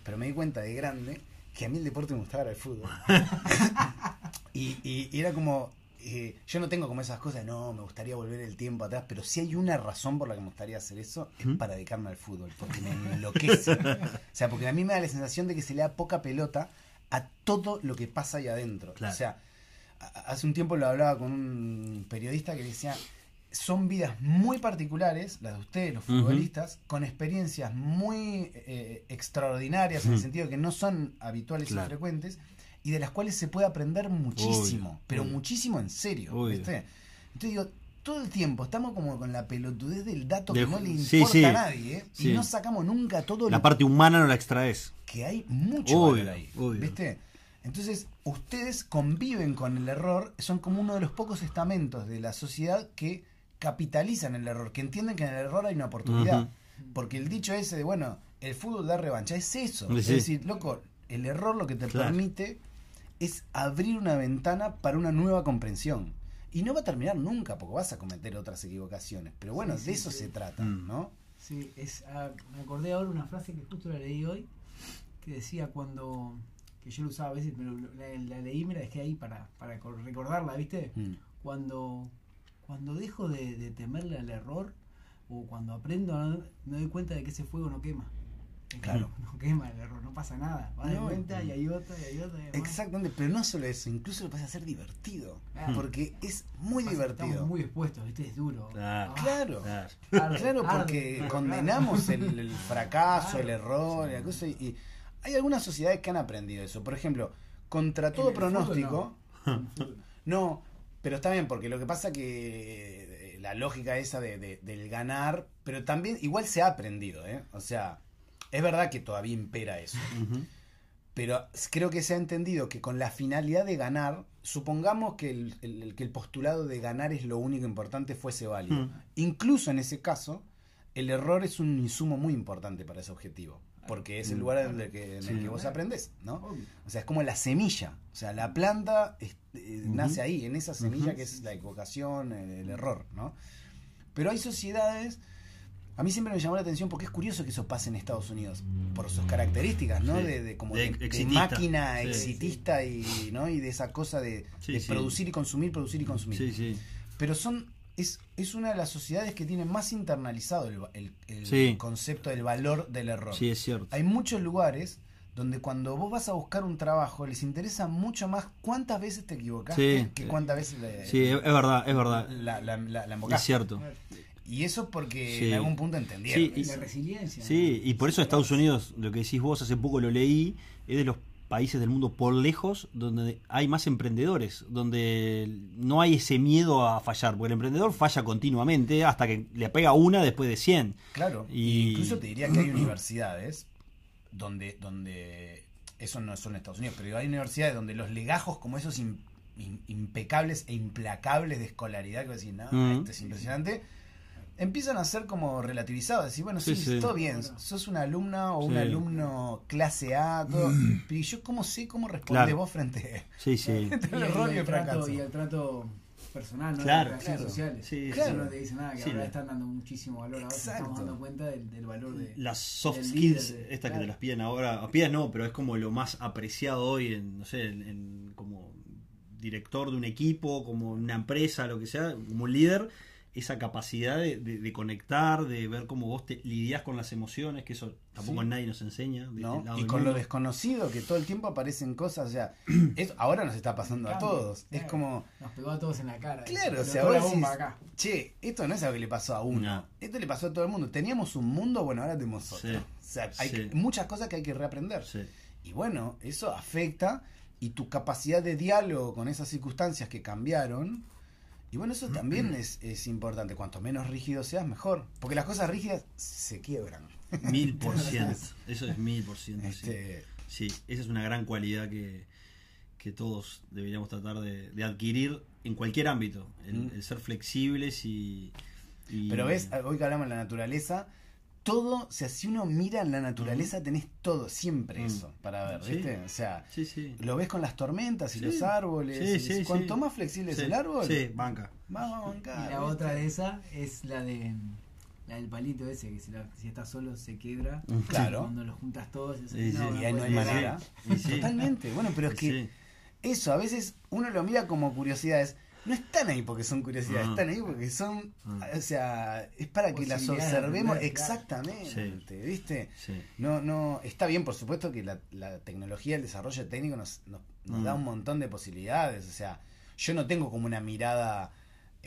pero me di cuenta de grande que a mí el deporte me gustaba era el fútbol. y, y- y era como... eh, yo no tengo como esas cosas, no, me gustaría volver el tiempo atrás, pero si hay una razón por la que me gustaría hacer eso, es para dedicarme al fútbol, porque me enloquece. o sea, porque a mí me da la sensación de que se le da poca pelota a todo lo que pasa ahí adentro. Claro. O sea, hace un tiempo lo hablaba con un periodista que decía, son vidas muy particulares, las de ustedes, los futbolistas, con experiencias muy eh, extraordinarias, en el sentido de que no son habituales Claro. y frecuentes, y de las cuales se puede aprender muchísimo, Obvio, pero obvio. muchísimo en serio. ¿viste? Entonces digo, todo el tiempo estamos como con la pelotudez del dato De- que no le importa sí. a nadie, ¿eh? Sí. y no sacamos nunca todo La lo parte humana no la extraes. que hay mucho Obvio, valor ahí. obvio. ¿Viste? Entonces, ustedes conviven con el error, son como uno de los pocos estamentos de la sociedad que capitalizan el error, que entienden que en el error hay una oportunidad. Porque el dicho ese de, bueno, el fútbol da revancha, es eso. Es decir, loco, el error lo que te Claro. permite es abrir una ventana para una nueva comprensión. Y no va a terminar nunca, porque vas a cometer otras equivocaciones. Pero bueno, Sí, de sí, eso sí. se trata, Mm. ¿no? Sí, es, ah, me acordé ahora una frase que justo la leí hoy, que decía cuando, que yo lo usaba a veces, pero la, la leí, me la dejé ahí para, para cor- recordarla, ¿viste? Mm. Cuando, cuando dejo de, de temerle al error, o cuando aprendo, me doy cuenta de que ese fuego no quema. Claro. No quema el error, no pasa nada. Va de vuelta y hay otra y hay otra. y. Exactamente, pero no solo eso, incluso lo puedes hacer divertido. Claro. Porque es muy Pasa divertido. Estamos muy expuestos, ¿viste? Es duro. Claro. Ah, Claro. Claro. arde, Claro, arde, porque condenamos el, el fracaso, Claro. el error, y la cosa, y, y hay algunas sociedades que han aprendido eso. Por ejemplo, contra todo pronóstico, no. Pero está bien, porque lo que pasa que eh, la lógica esa de, de- del ganar, pero también igual se ha aprendido, ¿eh? O sea, es verdad que todavía impera eso. Pero creo que se ha entendido que con la finalidad de ganar, supongamos que el, el- que el postulado de ganar es lo único importante fuese válido. Incluso en ese caso, el error es un insumo muy importante para ese objetivo. Porque es el lugar en el que, en el Sí. que vos aprendés, ¿no? Obvio. O sea, es como la semilla. O sea, la planta es- eh, nace ahí, en esa semilla que es la equivocación, el, el error, ¿no? Pero hay sociedades. A mí siempre me llamó la atención porque es curioso que eso pase en Estados Unidos por sus características, ¿no? Sí. De, de como De de, de exitista. máquina Sí. exitista y, ¿no? y de esa cosa de, producir y consumir, producir y consumir. Sí, sí. Pero son es, es una de las sociedades que tiene más internalizado el, el- el Sí. concepto del valor del error. Sí, es cierto. Hay muchos lugares donde cuando vos vas a buscar un trabajo les interesa mucho más cuántas veces te equivocaste Sí. que cuántas veces le, Sí, es, verdad, es verdad. la, la, la- la Es cierto. Y eso es porque Sí. en algún punto entendieron. Sí, Y la resiliencia. Sí, ¿no? y por eso Estados Unidos, lo que decís vos, hace poco lo leí, es de los países del mundo por lejos donde hay más emprendedores, donde no hay ese miedo a fallar, porque el emprendedor falla continuamente hasta que le pega una después de 100. Claro, Y- incluso te diría que hay universidades donde, donde eso no es solo en Estados Unidos, pero hay universidades donde los legajos como esos im- im- impecables e implacables de escolaridad, que decís, no, Mm. esto es impresionante, empiezan a ser como relativizados, decir, bueno, sí, Sí, sí. todo bien, sos una alumna o un Sí. alumno clase A, todo, pero ¿y yo cómo sé cómo respondés Claro. vos frente Sí, sí. al el, error y el trato, fracaso? y el trato personal, ¿no? Claro, Las claro. sociales. Sí, Claro. Eso no te dice nada, que Sí, ahora están dando muchísimo valor ahora, estamos dando cuenta del, del valor de... Las soft skills, estas que te las piden ahora, piden no, pero es como lo más apreciado hoy en, no sé, en, en como director de un equipo, como una empresa, lo que sea, como un líder, esa capacidad de, de- de conectar, de ver cómo vos te lidias con las emociones, que eso tampoco Sí. nadie nos enseña. de ¿no? este lado Y con lo desconocido, que todo el tiempo aparecen cosas, o sea, es- ahora nos está pasando a todos. Es como, Nos pegó a todos en la cara. Claro, o sea, la vos bomba decís, acá. che, esto no es algo que le pasó a uno, No. esto le pasó a todo el mundo. Teníamos un mundo, bueno, ahora tenemos otro. Sí. O sea, hay Sí. muchas cosas que hay que reaprender. Sí. Y bueno, eso afecta y tu capacidad de diálogo con esas circunstancias que cambiaron. Y bueno, eso también es, es importante. Cuanto menos rígido seas, mejor. Porque las cosas rígidas se quiebran. Mil por ciento. Eso es mil por ciento. sí. Este, Sí, esa es una gran cualidad que, que todos deberíamos tratar de, de adquirir en cualquier ámbito. El, Mm. el ser flexibles y, y- Pero ves, hoy que hablamos de la naturaleza, todo, o sea, si uno mira en la naturaleza, tenés todo, siempre Mm. eso para ver, Sí. ¿viste? O sea, Sí, sí. lo ves con las tormentas y Sí. los árboles. Sí, y sí, cuanto sí. más flexible es el árbol, Sí, banca. vamos a bancar. Y la ¿viste? otra de esa es la de la del palito ese, que si, la- si estás solo se quiebra. Claro. Cuando los juntas todos, es Sí, sí. Y ahí no hay manera. Totalmente. Bueno, pero es que Sí. eso, a veces uno lo mira como curiosidades. No están ahí porque son curiosidades, Ah. están ahí porque son, Ah. o sea, es para que las observemos exactamente, ¿viste? Sí. No, no, está bien, por supuesto que la, la tecnología, el desarrollo técnico nos, nos, nos da Mm. un montón de posibilidades, o sea, yo no tengo como una mirada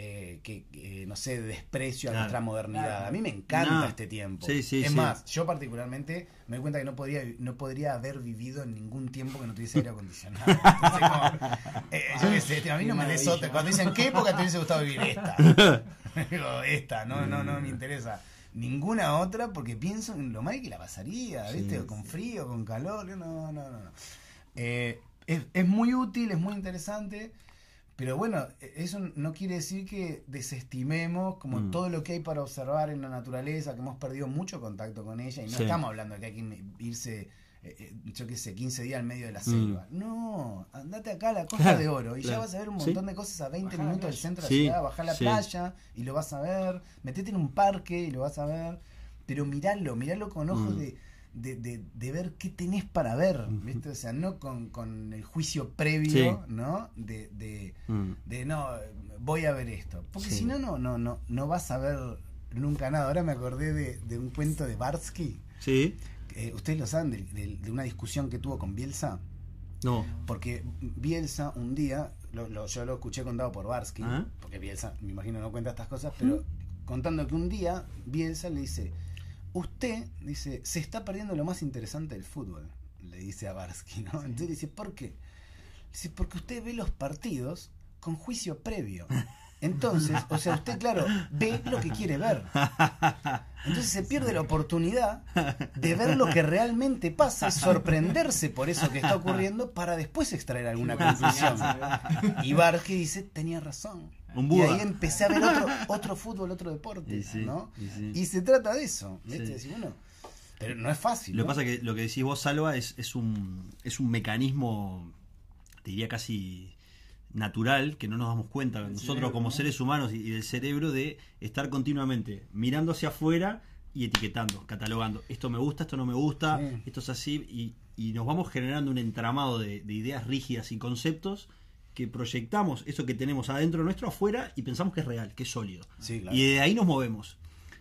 eh, que, que, no sé, de desprecio a nuestra modernidad. Claro. A mí me encanta No. este tiempo. Sí, sí, es sí. más, yo particularmente me doy cuenta que no podría, no podría haber vivido en ningún tiempo que no tuviese aire acondicionado. Entonces, como, eh, yo qué sé, a mí no me maravilla. Cuando dicen, ¿qué época te hubiese gustado vivir esta? Digo, esta, no, no, no me interesa ninguna otra porque pienso en lo mal que la pasaría, ¿viste? Sí, O con sí. frío, con calor, no, no, no, no. Eh, es, es muy útil, es muy interesante, pero bueno, e- eso no quiere decir que desestimemos como Mm. todo lo que hay para observar en la naturaleza, que hemos perdido mucho contacto con ella, y no Sí. estamos hablando de que hay que irse, eh, eh, yo qué sé, 15 días al medio de la Mm. selva. No, andate acá a la Costa Claro, de Oro y ya vas a ver un Sí. montón de cosas a 20 Bajar la minutos del centro de Sí, la ciudad, bajar la sí. playa y lo vas a ver, metete en un parque y lo vas a ver, pero miralo, miralo con ojos Mm. de, de, de- de ver qué tenés para ver. ¿viste? O sea, no con, con el juicio previo, Sí. ¿no? De, de, Mm. de no, voy a ver esto. Porque Sí. si no, no, no, no, no vas a ver nunca nada. Ahora me acordé de, de un cuento de Barsky. Sí. Eh, Ustedes lo saben, de, una discusión que tuvo con Bielsa. No. Porque Bielsa un día, lo, lo- yo lo escuché contado por Barsky, Ah. porque Bielsa, me imagino, no cuenta estas cosas, pero contando que un día Bielsa le dice, usted, dice, se está perdiendo lo más interesante del fútbol, le dice a Barsky, ¿no? Entonces dice, ¿por qué? Dice, porque usted ve los partidos con juicio previo. Entonces, o sea, usted, claro, ve lo que quiere ver. Entonces se pierde la oportunidad de ver lo que realmente pasa, sorprenderse por eso que está ocurriendo para después extraer alguna conclusión. Y Barge dice, tenía razón. Un Y ahí empecé a ver otro, otro fútbol, otro deporte, Y sí, ¿no? y sí. Y se trata de eso, ¿viste? Sí. Decir, bueno, pero no es fácil. Lo que ¿no? pasa es que lo que decís vos, Salva, es, es, un, es un mecanismo, te diría casi natural, que no nos damos cuenta nosotros cerebro, como ¿no? seres humanos y, del cerebro de estar continuamente mirando hacia afuera y etiquetando, catalogando. Esto me gusta, esto no me gusta, esto es así, y, y nos vamos generando un entramado de, de ideas rígidas y conceptos que proyectamos eso que tenemos adentro nuestro afuera y pensamos que es real, que es sólido. Sí, claro. Y de ahí nos movemos.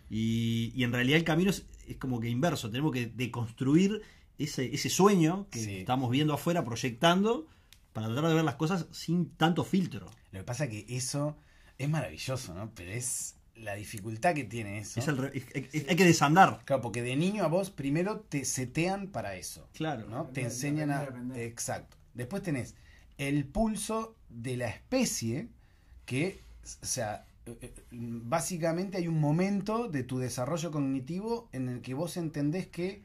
Y, y en realidad el camino es, es como que inverso. Tenemos que deconstruir ese, ese sueño que Sí. estamos viendo afuera, proyectando, para tratar de ver las cosas sin tanto filtro. Lo que pasa es que eso es maravilloso, ¿no? Pero es la dificultad que tiene eso. Es el re- es- es- es- hay que desandar. Claro, porque de niño a vos primero te setean para eso. Claro. ¿no? Te Aprender, enseñan a... aprender. Exacto. Después tenés el pulso de la especie que, o sea, eh, eh, básicamente hay un momento de tu desarrollo cognitivo en el que vos entendés que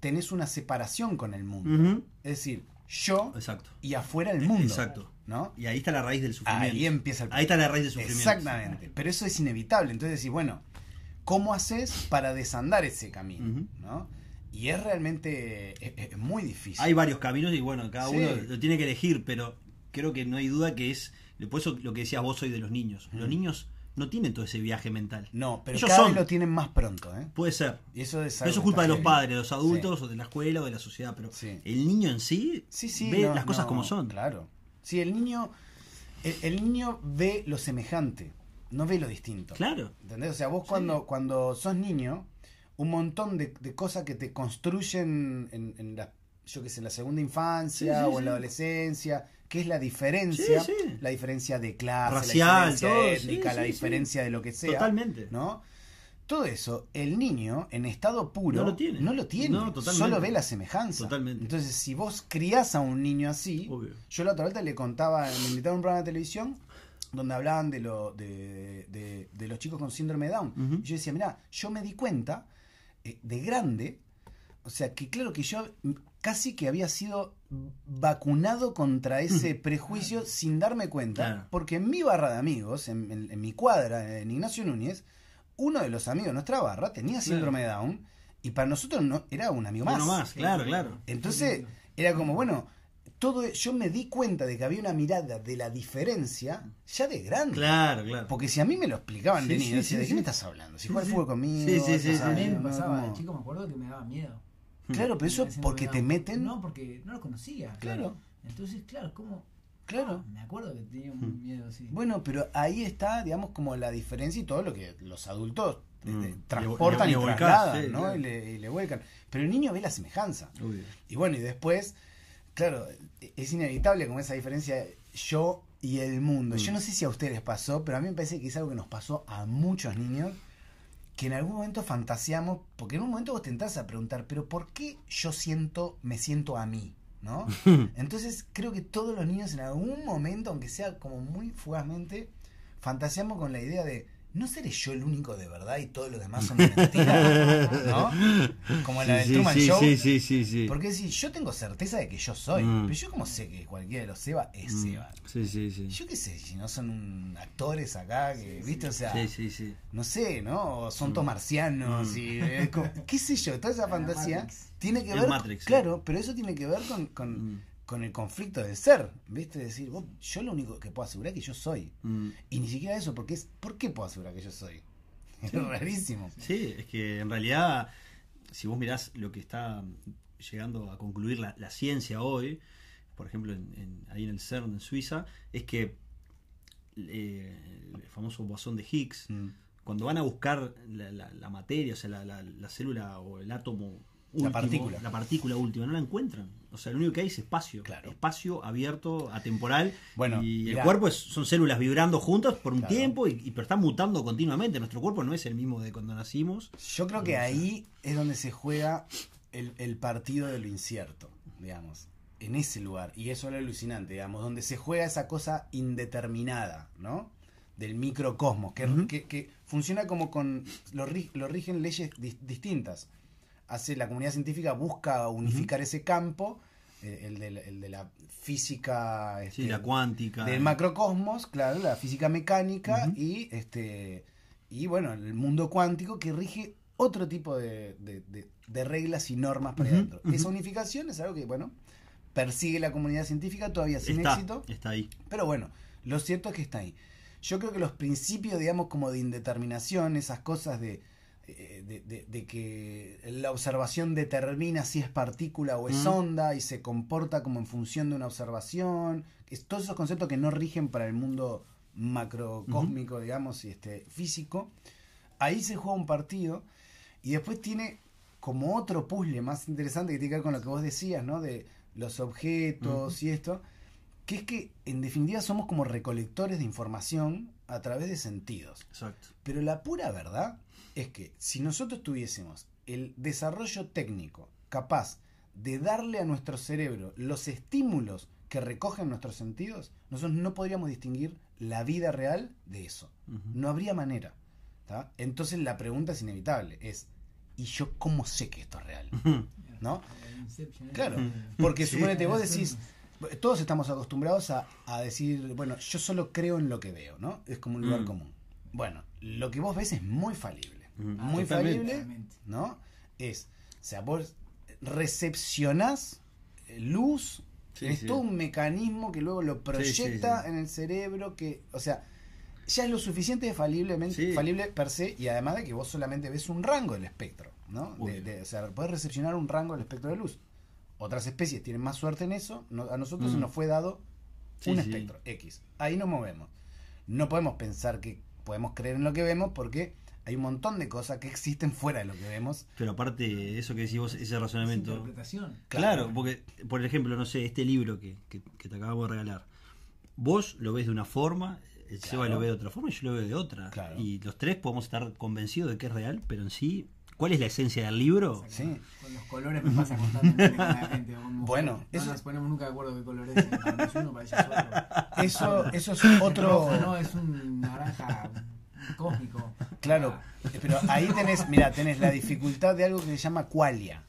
tenés una separación con el mundo. Es decir, yo Exacto. y afuera el mundo. Exacto. ¿No? Y ahí está la raíz del sufrimiento. Ahí empieza el Ahí está la raíz del sufrimiento. Exactamente. Pero eso es inevitable. Entonces decís, bueno, ¿cómo haces para desandar ese camino? ¿no? Y es realmente es, es muy difícil. Hay varios caminos y bueno, cada Sí. uno lo tiene que elegir, pero creo que no hay duda que es. Por eso lo que decías vos hoy de los niños. Los Mm. niños no tienen todo ese viaje mental. No, pero Ellos cada son. vez lo tienen más pronto, ¿eh? Puede ser. Y eso es, eso es culpa de los padres, de los adultos, o de la escuela, o de la sociedad. Pero Sí. el niño en sí, Sí, sí, ve no, las cosas no, como son. Claro. Sí, el niño, el, el niño ve lo semejante, no ve lo distinto. Claro. ¿Entendés? O sea, vos cuando, cuando sos niño, un montón de, de cosas que te construyen en, en la, yo qué sé, en la segunda infancia Sí, sí, o en la adolescencia, que es la diferencia, la diferencia de clase, Racial, la diferencia todo, étnica, la diferencia de lo que sea. Totalmente. ¿no? Todo eso, el niño en estado puro No lo tiene. no lo tiene, No, solo ve la semejanza. Totalmente. Entonces, si vos criás a un niño así, Obvio. yo la otra vez le contaba, me invitaron a un programa de televisión donde hablaban de, lo, de, de- de los chicos con síndrome de Down. Y yo decía, mira, yo me di cuenta de grande, o sea, que claro que yo mm, casi que había sido vacunado contra ese prejuicio sin darme cuenta, Claro. porque en mi barra de amigos, en, en- en mi cuadra, en Ignacio Núñez, uno de los amigos de nuestra barra tenía síndrome de Down y para nosotros no era un amigo más. Uno más, claro, claro. Entonces, era como, bueno, todo yo me di cuenta de que había una mirada de la diferencia ya de grande. Claro, claro. Porque si a mí me lo explicaban de Sí, niño, sí, decía, sí, ¿de qué sí. me estás hablando? Si Sí, juega al sí. fútbol conmigo. Sí, sí, sí, sí. A mí me pasaba, no. de chico me acuerdo que me daba miedo. Claro, pero eso porque te meten. No, porque no lo conocía. Claro. Entonces, claro, ¿cómo? Claro. Me acuerdo que tenía un Mm. miedo así. Bueno, pero ahí está, digamos, como la diferencia y todo lo que los adultos eh, Mm. eh, Le- transportan le- y sí, ¿no? claro. Y, le, y le vuelcan. Pero el niño ve la semejanza. Obvio. Y bueno, y después, claro, es inevitable como esa diferencia yo y el mundo. Mm. Yo no sé si a ustedes les pasó, pero a mí me parece que es algo que nos pasó a muchos niños que en algún momento fantaseamos, porque en un momento vos te entras a preguntar, pero ¿por qué yo siento, me siento a mí? ¿No? Entonces creo que todos los niños en algún momento, aunque sea como muy fugazmente, fantaseamos con la idea de ¿no seré yo el único de verdad y todos los demás son mentira? ¿No? Como la del Truman sí, Show. sí, sí, sí, sí. Porque si yo tengo certeza de que yo soy, Mm. pero yo como sé que cualquiera de los Seba es Mm. Seba. Sí, sí, sí. Yo qué sé, si no son un- actores acá, que, ¿viste? O sea, Sí, sí, sí. no sé, ¿no? O son todos marcianos Mm. y es como- qué sé yo, toda esa fantasía tiene que Es ver, Matrix, sí. claro, pero eso tiene que ver con, con, Mm, con el conflicto del ser, ¿viste? Decir, vos, yo lo único que puedo asegurar es que yo soy. mm. Y ni siquiera eso, porque es, ¿por qué puedo asegurar que yo soy? Es rarísimo. Sí, es que en realidad, si vos mirás lo que está llegando a concluir la, la ciencia hoy, por ejemplo, en- en- ahí en el CERN en Suiza, es que eh, el famoso bosón de Higgs, Mm. cuando van a buscar la, la- la materia, o sea, la célula o el átomo La partícula. la partícula última, no la encuentran. O sea, lo único que hay es espacio. Claro. Espacio abierto, atemporal. Bueno, y el cuerpo es- son células vibrando juntas por un Claro. tiempo, y, y- pero están mutando continuamente. Nuestro cuerpo no es el mismo de cuando nacimos. Yo creo que ahí es donde se juega el, el partido de lo incierto, digamos. En ese lugar. Y eso es lo alucinante, digamos. Donde se juega esa cosa indeterminada, ¿no? Del microcosmos. Que, que, que funciona como con. Lo, ri- lo rigen leyes dis- distintas. Hace la comunidad científica busca unificar ese campo. eh, El, de, la- el de la física. Sí, este, la cuántica. del macrocosmos, claro, la física mecánica y este y bueno, el mundo cuántico que rige otro tipo de, de- reglas y normas para adentro. ujú. Esa unificación es algo que, bueno, persigue la comunidad científica todavía sin está, éxito, está ahí. pero bueno, lo cierto es que está ahí. Yo creo que los principios, digamos, como de indeterminación, esas cosas de, eh, de, de- de que la observación determina si es partícula o es Mm. onda y se comporta como en función de una observación, es, todos esos conceptos que no rigen para el mundo macrocósmico, digamos, y este físico, ahí se juega un partido y después tiene como otro puzzle más interesante que tiene que ver con lo que vos decías, ¿no? De los objetos y esto, que es que en definitiva somos como recolectores de información a través de sentidos. Exacto. Pero la pura verdad es que si nosotros tuviésemos el desarrollo técnico capaz de darle a nuestro cerebro los estímulos que recogen nuestros sentidos, nosotros no podríamos distinguir la vida real de eso. No habría manera. ¿tá? Entonces la pregunta es inevitable, es ¿y yo cómo sé que esto es real? ¿No? Inception, Claro, porque Sí. suponete vos decís, todos estamos acostumbrados a, a decir, bueno, yo solo creo en lo que veo, ¿no? Es como un lugar Mm. común. Bueno, lo que vos ves es muy falible. Ah, muy Totalmente. falible, Totalmente. ¿no? Es, o sea, vos recepcionás luz, Sí, es sí. todo un mecanismo que luego lo proyecta sí, sí. en el cerebro, que, o sea, ya es lo suficiente faliblemente, Sí. falible per se, y además de que vos solamente ves un rango del espectro, ¿no? De- de- o sea, podés recepcionar un rango del espectro de luz. Otras especies tienen más suerte en eso, no- a nosotros Mm. se nos fue dado Sí, un sí. espectro X. Ahí nos movemos. No podemos pensar que podemos creer en lo que vemos porque hay un montón de cosas que existen fuera de lo que vemos. Pero aparte, eso que decís vos, ese Es razonamiento. interpretación. Claro, Claro. porque, por ejemplo, no sé, este libro que, que- que te acabamos de regalar, vos lo ves de una forma, el Seba lo ve de otra forma y yo lo veo de otra. Claro. Y los tres podemos estar convencidos de que es real, pero en sí, ¿cuál es la esencia del libro? Sí. Con los colores me pasa constantemente con la gente. con Bueno, mujeres. no eso- nos ponemos nunca de acuerdo qué color es. Para uno, para ella es otro. Eso, eso es otro. no, es un naranja cósmico. Claro, pero ahí tenés, mira, tenés la dificultad de algo que se llama qualia.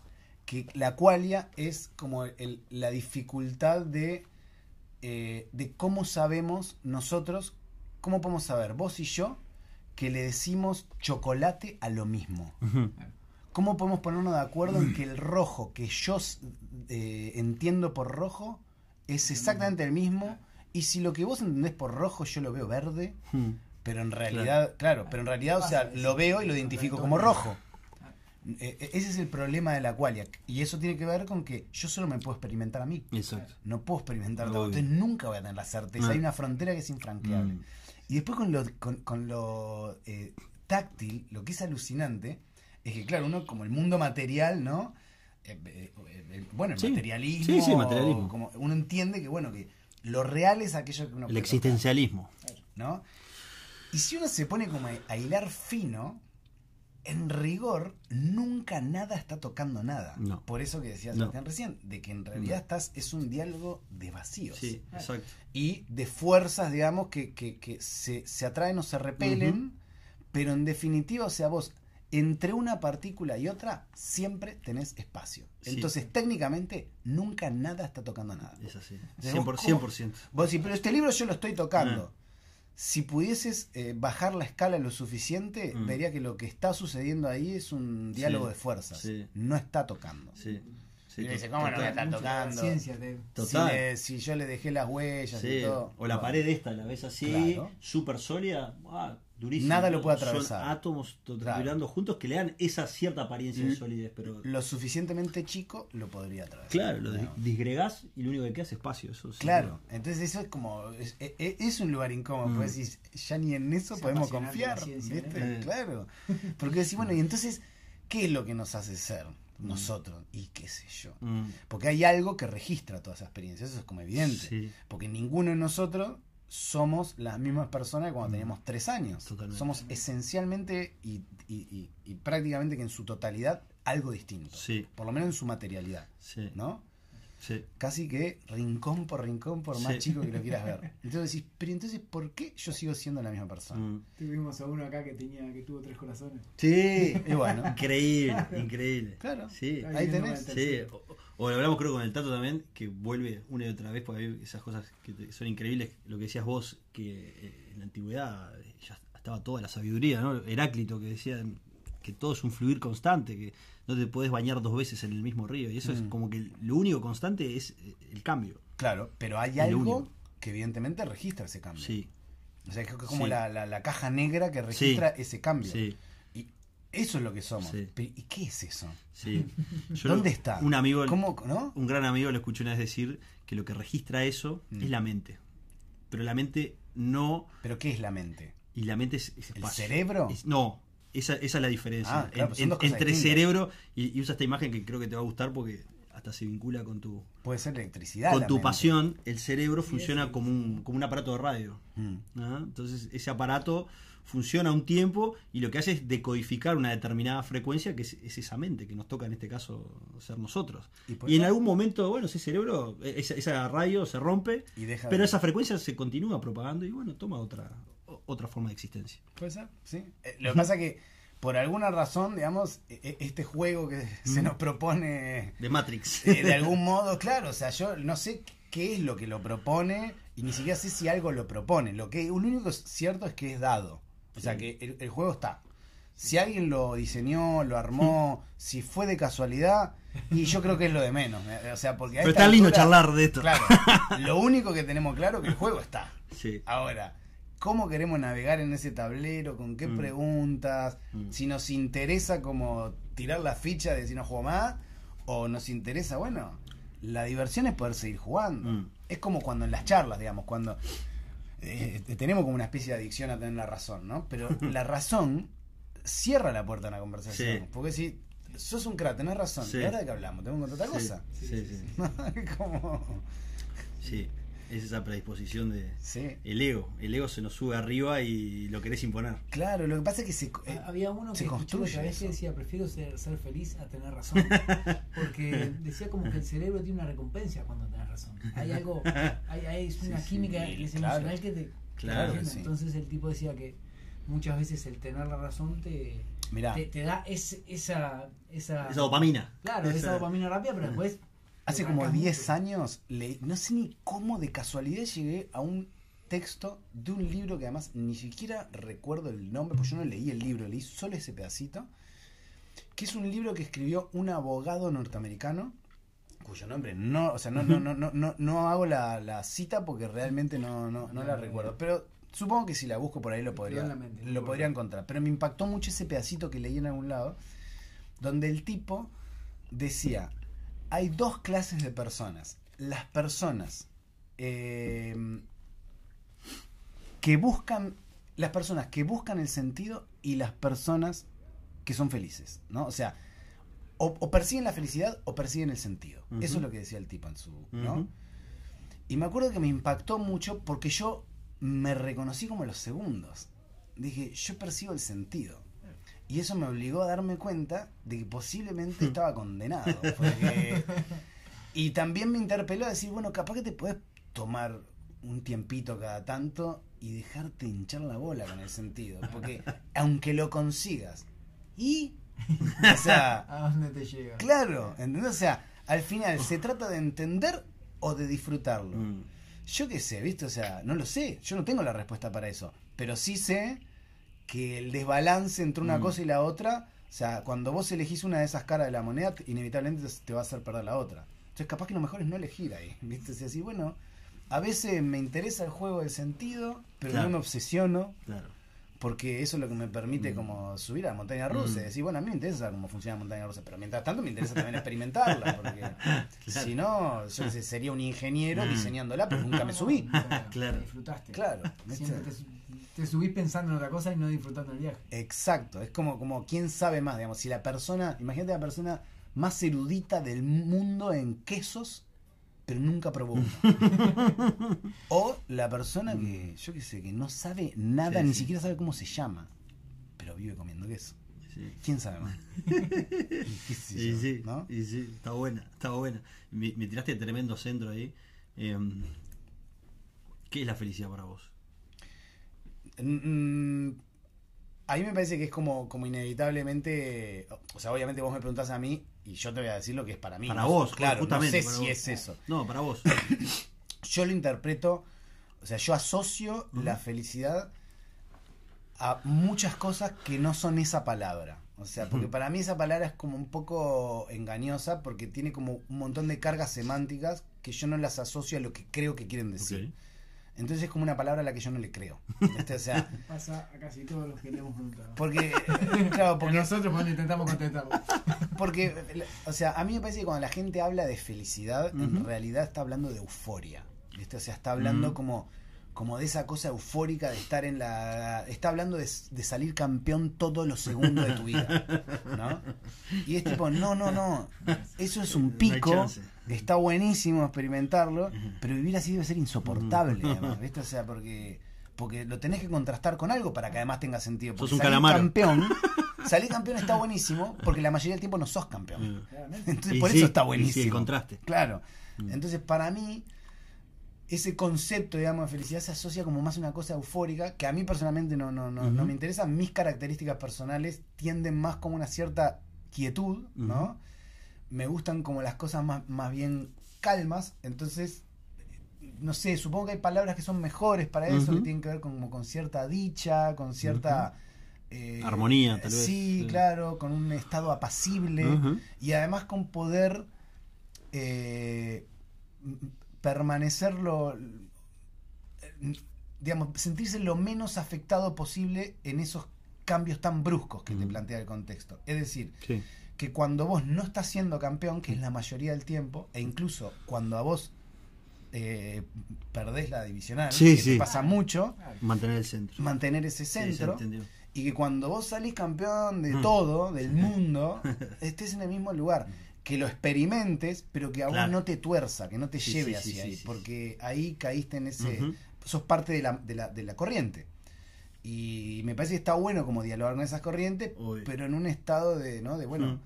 Que la qualia es como el- la dificultad de, eh, de cómo sabemos nosotros, cómo podemos saber vos y yo que le decimos chocolate a lo mismo. ¿Cómo podemos ponernos de acuerdo en que el rojo que yo eh, entiendo por rojo es exactamente el mismo? Y si lo que vos entendés por rojo yo lo veo verde, Ujú. pero en realidad, claro, pero en realidad, o sea, lo veo y lo identifico como rojo. Eh, eh, ese es el problema de la qualia. Y eso tiene que ver con que yo solo me puedo experimentar a mí. Exacto. No puedo experimentar a. Entonces nunca voy a tener la certeza. Ah. Hay una frontera que es infranqueable. Mm. Y después con lo, con, con lo eh, táctil, lo que es alucinante, es que claro, uno como el mundo material, ¿no? Eh, eh, eh, bueno, el Sí. materialismo, Sí, sí, materialismo. Como uno entiende que bueno, que lo real es aquello que uno El puede existencialismo. tocar, ¿no? Y si uno se pone como a, a hilar fino, en rigor, nunca nada está tocando nada. No. Por eso que decía No. Sebastián recién, de que en realidad estás, es un diálogo de vacíos Sí, exacto. y de fuerzas, digamos, que, que, que se, se atraen o se repelen, pero en definitiva, o sea, vos, entre una partícula y otra, siempre tenés espacio. Sí. Entonces, técnicamente, nunca nada está tocando nada. Es así. Entonces, 100%. vos, 100%. Vos decís, pero este libro yo lo estoy tocando. Si pudieses eh, bajar la escala lo suficiente, Mm. vería que lo que está sucediendo ahí es un diálogo Sí, de fuerzas. sí. No está tocando. Sí. sí Y le dice, to- ¿cómo no voy a total. estar tocando? Ciencia, Si, Total. le- si yo le dejé las huellas Sí, y todo. O la Bueno. pared esta, la ves así, Claro. súper sólida, ah, Nada lo puede Son atravesar. átomos to- Claro. vibrando juntos que le dan esa cierta apariencia de solidez, pero Lo suficientemente chico lo podría atravesar. claro, lo Digamos. disgregás y lo único que queda es espacio. Eso sí. Claro, entonces eso es como. Es, es- es un lugar incómodo, Mm. porque decís, ya ni en eso Es podemos confiar. ciencia, ¿viste? ¿no? Eh. Claro. Porque decís, bueno, y entonces, ¿qué es lo que nos hace ser nosotros? Y qué sé yo. Mm, Porque hay algo que registra toda esa experiencia, eso es como evidente. sí. Porque ninguno de nosotros somos las mismas personas que cuando teníamos tres años. Totalmente. Somos esencialmente y, y- y- y prácticamente que en su totalidad algo distinto. Sí. Por lo menos en su materialidad. Sí. ¿No? Sí. Casi que rincón por rincón, por más Sí. chico que lo quieras ver. Entonces decís, pero entonces, ¿por qué yo sigo siendo la misma persona? Mm. Tuvimos a uno acá que tenía que tuvo tres corazones. Sí, y bueno. Increíble, increíble. Claro. Sí. Ahí tenés. Sí, o, o lo hablamos creo con el Tato también, que vuelve una y otra vez, porque hay esas cosas que te- son increíbles, lo que decías vos, que eh, en la antigüedad ya estaba toda la sabiduría, ¿no? Heráclito que decía que todo es un fluir constante, que no te podés bañar dos veces en el mismo río, y eso es Mm. como que lo único constante es eh, el cambio. Claro, pero hay algo único. que evidentemente registra ese cambio. Sí, O sea, es como Sí. la, la- la caja negra que registra Sí. ese cambio. sí, Y eso es lo que somos. Pero, ¿Y qué es eso? sí. Yo ¿Dónde lo- está? Un amigo, ¿Cómo, no? un gran amigo lo escuché una vez decir que lo que registra eso Mm. es la mente. Pero la mente no ¿Pero qué es la mente? Y la mente es, es ¿El espacio. cerebro? Es- no, esa, esa es la diferencia. Ah, claro, En- entre distintas. cerebro y, y usa esta imagen que creo que te va a gustar porque hasta se vincula con tu Puede ser electricidad. con tu mente. pasión. El cerebro Sí, funciona sí, como un como un aparato de radio. Mm. ¿ah? Entonces ese aparato funciona un tiempo y lo que hace es decodificar una determinada frecuencia que es, es esa mente que nos toca en este caso ser nosotros. Y, en algún momento, bueno, ese cerebro, esa, esa radio se rompe, y deja pero de- esa frecuencia se continúa propagando y bueno, toma otra otra forma de existencia. Puede ser, sí. Eh, lo que pasa que, por alguna razón, digamos, e- e- este juego que se nos propone De Matrix. eh, de algún modo, claro, o sea, yo no sé qué es lo que lo propone y ni siquiera sé si algo lo propone. Lo que lo único cierto es que es dado. O sea, Sí. que el, el juego está. Si alguien lo diseñó, lo armó, si fue de casualidad, y yo creo que es lo de menos. eh, O sea, porque Pero está lindo charlar de esto. Claro, lo único que tenemos claro es que el juego está. Sí. Ahora, ¿cómo queremos navegar en ese tablero? ¿Con qué Mm. preguntas? Mm. Si nos interesa como tirar la ficha de si no juego más, o nos interesa, bueno, la diversión es poder seguir jugando. Mm. Es como cuando en las charlas, digamos, cuando eh, tenemos como una especie de adicción a tener la razón, ¿no? Pero la razón cierra la puerta a una conversación. Sí. Porque si sos un crack, tenés razón, Sí. ¿y ahora de qué hablamos? ¿Tengo que otra Sí, cosa? Sí, sí, Es como... sí. Es esa predisposición de Sí. el ego. El ego se nos sube arriba y lo querés imponer. Claro, lo que pasa es que se... eh, Había uno se que escuché construye otra vez que eso. decía, prefiero ser, ser feliz a tener razón. Porque decía como que el cerebro tiene una recompensa cuando tenés razón. Hay algo, hay, hay es una Sí, sí, química que es claro. emocional que te... Claro que sí. Entonces el tipo decía que muchas veces el tener la razón te, Mirá, te, te da ese- esa, esa... Esa dopamina. Claro, esa, Esa- dopamina rápida, pero después... hace como arrancas 10 mucho. años, le- no sé ni cómo de casualidad llegué a un texto de un libro que además ni siquiera recuerdo el nombre, porque yo no leí el libro, leí solo ese pedacito, que es un libro que escribió un abogado norteamericano, cuyo nombre no, o sea, no, no, no, no, no, no hago la, la cita porque realmente no, no, no la recuerdo, pero supongo que si la busco por ahí lo podría, lo podría encontrar, pero me impactó mucho ese pedacito que leí en algún lado, donde el tipo decía, hay dos clases de personas. Las personas eh, que buscan, las personas que buscan el sentido y las personas que son felices, ¿no? O sea, o, o persiguen la felicidad o persiguen el sentido. Eso es lo que decía el tipo en su, ¿no? Y me acuerdo que me impactó mucho porque yo me reconocí como los segundos. Dije, yo percibo el sentido. Y eso me obligó a darme cuenta de que posiblemente estaba condenado. porque- Y también me interpeló a decir, bueno, capaz que te puedes tomar un tiempito cada tanto y dejarte hinchar la bola con el sentido. Porque aunque lo consigas, y... O sea, ¿A dónde te llega? claro, ¿entendés? O sea, al final se trata de entender o de disfrutarlo. Mm. Yo qué sé, ¿viste? O sea, no lo sé. Yo no tengo la respuesta para eso. Pero sí sé que el desbalance entre una Mm. cosa y la otra, o sea, cuando vos elegís una de esas caras de la moneda, inevitablemente te- va a hacer perder la otra. Entonces, capaz que lo mejor es no elegir ahí, ¿viste? Sea, así, bueno, a veces me interesa el juego del sentido, pero Claro. no me obsesiono, Claro. porque eso es lo que me permite Mm. como subir a la montaña rusa. Mm. y decir, bueno, a mí me interesa saber cómo funciona la montaña rusa, pero mientras tanto me interesa también experimentarla, porque si no, yo sería un ingeniero Mm. diseñándola, pero nunca me subí. Claro, Claro. Disfrutaste. Claro, te subís pensando en otra cosa y no disfrutando el viaje. Exacto, es como, como quién sabe más, digamos, si la persona, imagínate la persona más erudita del mundo en quesos, pero nunca probó uno. o la persona que, yo qué sé, que no sabe nada, Sí, ni sí. siquiera sabe cómo se llama, pero vive comiendo queso. Sí. ¿Quién sabe más? ¿Qué sé Y yo, sí, ¿no? y sí, está buena, está buena. Me, me tiraste tremendo centro ahí. Em, ¿Qué es la felicidad para vos? Mm, a mí me parece que es como, como inevitablemente, o sea, obviamente vos me preguntás a mí y yo te voy a decir lo que es para mí. Para ¿no? vos, claro, justamente, no sé si vos. es eso. No, para vos. Yo lo interpreto, o sea, yo asocio la felicidad a muchas cosas que no son esa palabra. O sea, porque para mí esa palabra es como un poco engañosa porque tiene como un montón de cargas semánticas que yo no las asocio a lo que creo que quieren decir. Entonces es como una palabra a la que yo no le creo. ¿viste? O sea, Pasa a casi todos los que le hemos preguntado. porque, claro, Porque nosotros cuando intentamos contestarlo. Porque, o sea, a mí me parece que cuando la gente habla de felicidad, en realidad está hablando de euforia. ¿viste? O sea, está hablando como, como de esa cosa eufórica de estar en la. Está hablando de, de salir campeón todos los segundos de tu vida. ¿No? Y es tipo, no, no, no. Eso es un pico. Está buenísimo experimentarlo, pero vivir así debe ser insoportable, además, ¿viste? O sea, porque. Porque lo tenés que contrastar con algo para que además tenga sentido. Porque Sos un salir campeón, salir campeón está buenísimo porque la mayoría del tiempo no sos campeón. Entonces, Y por sí, eso está y sí, buenísimo. el contraste. Claro. Mm. Entonces, para mí, ese concepto, digamos, de felicidad se asocia como más a una cosa eufórica que a mí personalmente no, no, no, me interesa. Mis características personales tienden más como una cierta quietud, ¿no? Me gustan como las cosas más, más bien calmas. Entonces, no sé, supongo que hay palabras que son mejores para eso, que tienen que ver como con cierta dicha, con cierta... eh, Armonía, tal vez. Sí, Sí. claro, con un estado apacible y además con poder eh, permanecerlo, digamos, sentirse lo menos afectado posible en esos cambios tan bruscos que te plantea el contexto. Es decir, Sí. que cuando vos no estás siendo campeón, que es la mayoría del tiempo, e incluso cuando a vos eh, perdés la divisional, Sí, que sí. te pasa mucho, Mantener el centro. mantener ese centro, y que cuando vos salís campeón de Mm. todo, del mundo, estés en el mismo lugar. Que lo experimentes, pero que a vos Claro. no te tuerza, que no te Sí, lleve sí, hacia sí, ahí. Porque ahí caíste en ese. Ujú. sos parte de la, de, la, de la corriente. Y me parece que está bueno como dialogar con esas corrientes, pero en un estado de, ¿no? De bueno.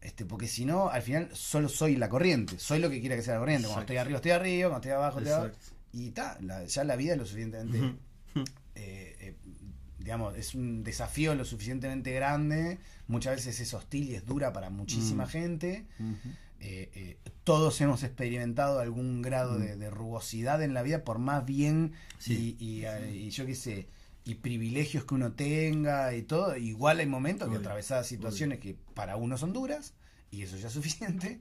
Este, porque si no, al final solo soy la corriente, soy lo que quiera que sea la corriente. Cuando estoy arriba, estoy arriba, cuando estoy abajo, estoy abajo. Y ta, la- ya la vida es lo suficientemente eh, eh, digamos, es un desafío lo suficientemente grande, muchas veces es hostil y es dura para muchísima Mm. gente. Eh, eh, todos hemos experimentado algún grado de, Mm. de rugosidad en la vida, por más bien Sí. y, y, y yo qué sé, y privilegios que uno tenga y todo. Igual hay momentos que atravesás situaciones que para uno son duras, y eso ya es suficiente,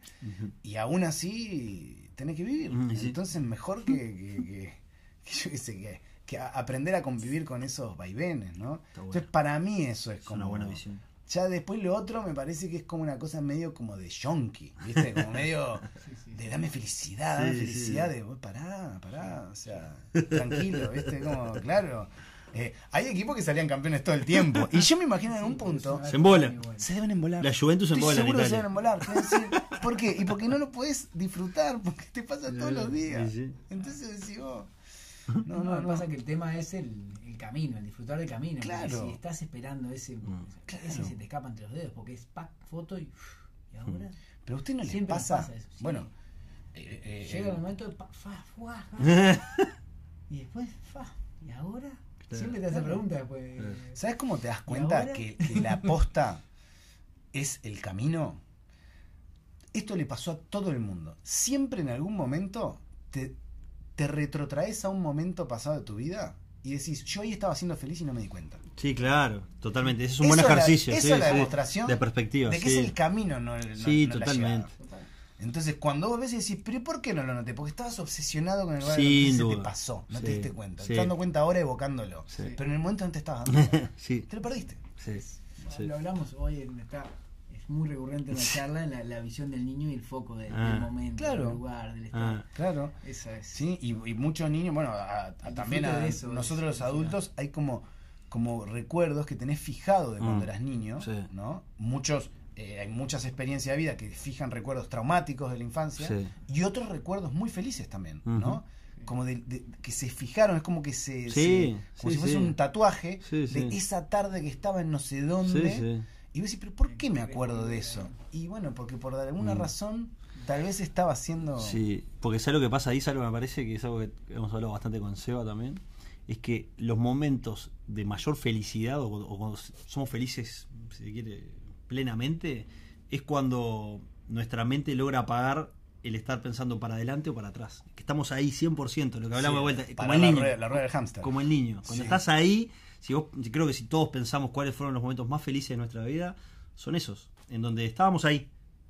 y aún así tenés que vivir. Mm. Entonces mejor que, que, que- que yo qué sé, que, que a- aprender a convivir con esos vaivenes, ¿no? Bueno. Entonces para mí eso es Es como... una buena visión. Ya después lo otro me parece que es como una cosa medio como de yonki, ¿viste? Como medio Sí, sí. de dame felicidad, dame Sí, felicidad, de "Vos pará, pará, o sea, tranquilo, ¿viste? Como, claro. Eh, hay equipos que salían campeones todo el tiempo. Y yo me imagino en un punto, Se embola. se deben embolar. La Juventus se Estoy embola en seguro que se deben embolar. ¿Por qué? Y porque no lo puedes disfrutar, porque te pasa todos los días. Entonces decís, oh, No, no, no, pasa que el tema es el, el camino, el disfrutar del camino. Claro. Si estás esperando ese, Claro. ese se te escapa entre los dedos, porque es pack, foto y, y ahora Pero a usted no le pasa. pasa eso. Bueno, eh, eh, llega eh, el momento de pa, fa, fuá, fa, y después fa, y ahora Claro. siempre te hace preguntas después. Claro. ¿Sabes cómo te das ¿Y cuenta que, que la posta es el camino? Esto le pasó a todo el mundo. Siempre en algún momento te, te retrotraes a un momento pasado de tu vida y decís, yo ahí estaba siendo feliz y no me di cuenta. Sí, claro, totalmente. Ese es un Eso buen es la- ejercicio. eso sí, es la sí. demostración De perspectiva. de que sí. es el camino, no, el- no- Sí, no la totalmente. Entonces, cuando vos ves y decís, pero ¿y ¿por qué no lo noté? Porque estabas obsesionado con el lugar Sin y se te pasó, no Sí, te diste cuenta. Te sí. estás dando cuenta ahora evocándolo. Sí. Pero en el momento no te estabas dando cuenta. sí, Te lo perdiste. sí, sí. Lo hablamos hoy, en esta, es muy recurrente en la charla, la, la visión del niño y el foco del, Ah. del momento, Claro. del lugar, del estado. Ah, Claro. Esa es. Sí, y, y muchos niños, bueno, a- también a eso, nosotros los adultos hay como, como recuerdos que tenés fijado de cuando Mm, eras niño, sí. ¿no? Muchos, eh, hay muchas experiencias de vida que fijan recuerdos traumáticos de la infancia sí. y otros recuerdos muy felices también. ¿no? Como de, de- que se fijaron, es como que se, Sí, se- como sí, si fuese sí. un tatuaje Sí, de sí. esa tarde que estaba en no sé dónde. Y vos decís, pero ¿por qué me acuerdo de eso? Y bueno, porque por alguna Mm. razón tal vez estaba haciendo... Sí, porque ¿sabes lo que pasa ahí? ¿Sabes lo que me parece? Que es algo que hemos hablado bastante con Seba también. Es que los momentos de mayor felicidad, o, o cuando somos felices, si se quiere, plenamente, es cuando nuestra mente logra apagar el estar pensando para adelante o para atrás. Que estamos ahí 100%, lo que hablamos Sí, de vuelta. Como el la niño. rueda- la rueda del hámster. Como el niño. Cuando Sí. estás ahí, si vos, creo que si todos pensamos cuáles fueron los momentos más felices de nuestra vida, son esos, en donde estábamos ahí.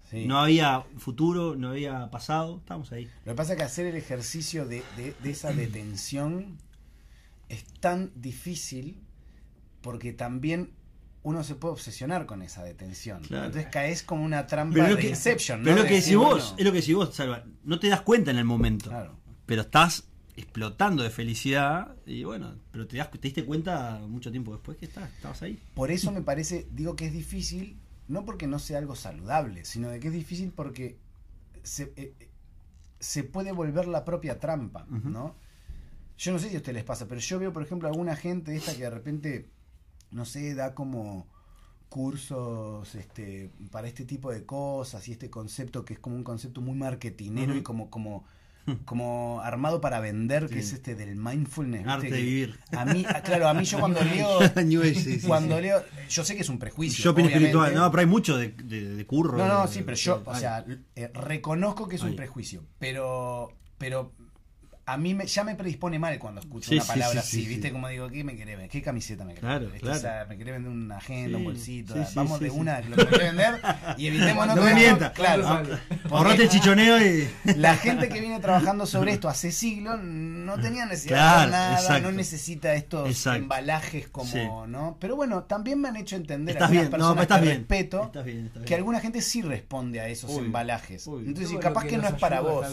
Sí. No había futuro, no había pasado, estábamos ahí. Lo que pasa es que hacer el ejercicio de, de- de esa detención es tan difícil porque también uno se puede obsesionar con esa detención. Claro. Entonces caes como una trampa Pero es lo de que, Inception. pero ¿no? lo que De decís vos, bueno, es lo que decís vos, Salva. No te das cuenta en el momento. Claro. Pero estás explotando de felicidad y bueno, pero te, das, te diste cuenta mucho tiempo después que estás, estabas ahí. Por eso me parece, digo que es difícil, no porque no sea algo saludable, sino de que es difícil porque se, eh, eh, se puede volver la propia trampa. ¿no? Yo no sé si a ustedes les pasa, pero yo veo, por ejemplo, alguna gente esta que de repente, no sé, da como cursos este, para este tipo de cosas y este concepto que es como un concepto muy marketinero y como, como, como armado para vender, que es este del mindfulness. ¿viste? Arte de vivir. A mí, ah, claro, a mí yo cuando leo sí, sí, cuando leo, yo sé que es un prejuicio. Shopping obviamente. espiritual, no, pero hay mucho de, de, de curro. No, no, de- sí, pero yo, o sea, eh, reconozco que es un prejuicio, pero, pero a mí me, ya me predispone mal cuando escucho Sí, una palabra sí, así, sí, ¿viste? sí. Como digo, ¿qué me querés vender? ¿Qué camiseta me querés Claro, vender? claro. O sea, me querés vender una agenda, un bolsito, vamos sí, de sí. una de lo que me querés vender y evitemos No todo me mientas. Claro, Ahorrate el chichoneo y. la gente que viene trabajando sobre esto hace siglos no tenía necesidad de Claro, nada, exacto. no necesita estos Exacto. embalajes como, Sí. ¿no? Pero bueno, también me han hecho entender Estás algunas bien, no, personas estás que bien. respeto Estás bien, estás que alguna gente sí responde a esos embalajes. Entonces, capaz que no es para vos.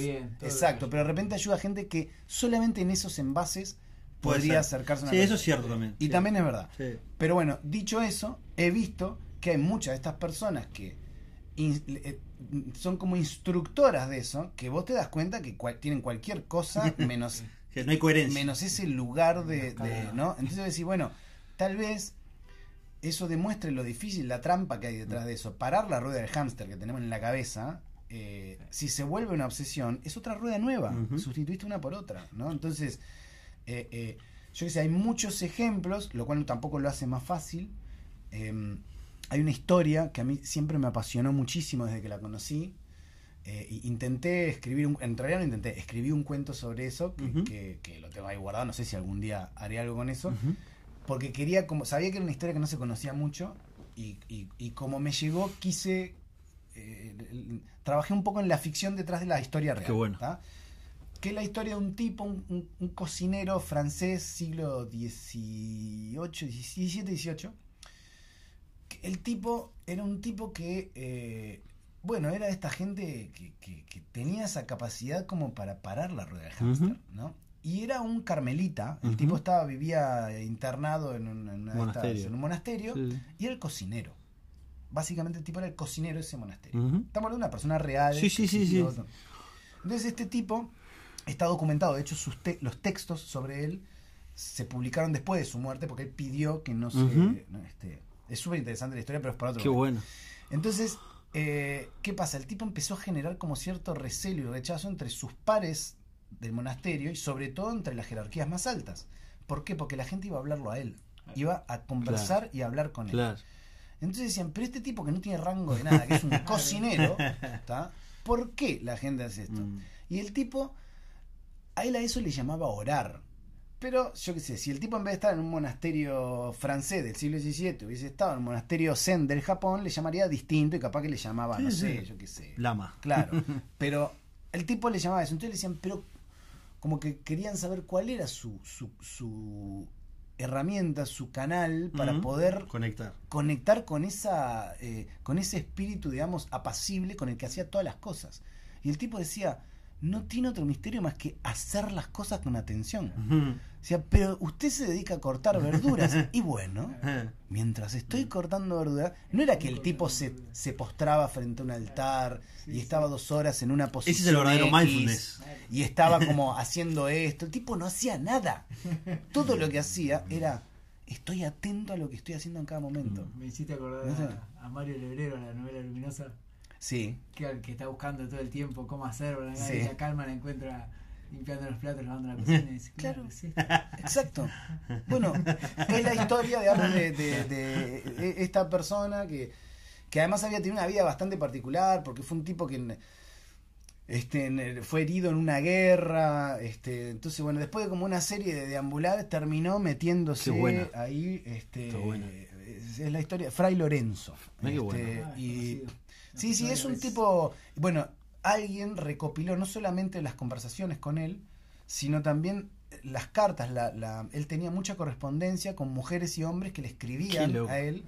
Exacto, pero de repente ayuda a gente que solamente en esos envases Puede podría ser. acercarse a una Sí, cosa. eso es cierto también. Y sí. también es verdad. Sí. Pero bueno, dicho eso, he visto que hay muchas de estas personas que in- eh, son como instructoras de eso, que vos te das cuenta que cual- tienen cualquier cosa menos, Que no hay coherencia. menos ese lugar de, de- ¿no? Entonces decís, bueno, tal vez eso demuestre lo difícil, la trampa que hay detrás de eso. Parar la rueda del hámster que tenemos en la cabeza, eh, si se vuelve una obsesión, es otra rueda nueva. Ujú. Sustituiste una por otra, ¿no? Entonces, eh, eh, yo que sé, hay muchos ejemplos, lo cual tampoco lo hace más fácil. Eh, hay una historia que a mí siempre me apasionó muchísimo desde que la conocí. Eh, y intenté escribir, un, en realidad no intenté, escribí un cuento sobre eso, que, Ujú. que- que lo tengo ahí guardado, no sé si algún día haré algo con eso, porque quería, como sabía que era una historia que no se conocía mucho, y, y- y como me llegó, quise, eh, trabajé un poco en la ficción detrás de la historia real. Qué bueno. ¿tá? Que es la historia de un tipo, un, un- un cocinero francés, siglo XVIII, XVII, XVIII, el tipo era un tipo que, eh, bueno, era de esta gente que, que- que tenía esa capacidad como para parar la rueda del hámster. ¿no? Y era un carmelita, el tipo estaba, vivía internado en un, en una de estas- Monasterio. en un monasterio Sí. y era el cocinero. Básicamente el tipo era el cocinero de ese monasterio. Estamos hablando de una persona real. Sí, sí, sí, sí. Entonces este tipo está documentado, de hecho sus te- los textos sobre él se publicaron después de su muerte porque él pidió que no se... No, este, es súper interesante la historia, pero es para otro Qué momento. bueno. Entonces, eh, ¿qué pasa? El tipo empezó a generar como cierto recelo y rechazo entre sus pares del monasterio y sobre todo entre las jerarquías más altas. ¿Por qué? Porque la gente iba a hablarlo a él. Iba a conversar y a hablar con él. Claro. Entonces decían, pero este tipo que no tiene rango de nada, que es un cocinero. ¿por qué la gente hace esto? Mm. Y el tipo, a él a eso le llamaba orar. Pero yo qué sé, si el tipo en vez de estar en un monasterio francés del siglo XVII hubiese estado en un monasterio zen del Japón, le llamaría distinto y capaz que le llamaba, Sí, no sí. sé, yo qué sé. Lama. Claro. Pero el tipo le llamaba eso. Entonces le decían, pero como que querían saber cuál era su, su, su herramienta, su canal para poder Conectar. conectar con esa eh, con ese espíritu digamos apacible con el que hacía todas las cosas. Y el tipo decía no tiene otro misterio más que hacer las cosas con atención sea pero usted se dedica a cortar verduras y bueno mientras estoy cortando verduras no era que el tipo se, se postraba frente a un altar y estaba dos horas en una posición Ese es el verdadero X, mindfulness. y estaba como haciendo esto. El tipo no hacía nada. Todo lo que hacía era estoy atento a lo que estoy haciendo en cada momento Me hiciste acordar No a, a Mario Lebrero, la novela luminosa, Sí, que, que está buscando todo el tiempo cómo hacer, ¿verdad? Sí. y la calma la encuentra limpiando los platos, lavando la cocina. Y dice, Claro. claro, esto. exacto. Bueno, es la historia, digamos, de, de- de esta persona que, que además había tenido una vida bastante particular, porque fue un tipo que este, fue herido en una guerra, este, entonces bueno, después de como una serie de deambulares terminó metiéndose Qué buena. ahí, este, buena. es, es la historia, Fray Lorenzo. Este, y, conocido. Sí, sí, es un tipo, bueno, alguien recopiló no solamente las conversaciones con él, sino también las cartas. La, la- él tenía mucha correspondencia con mujeres y hombres que le escribían a él.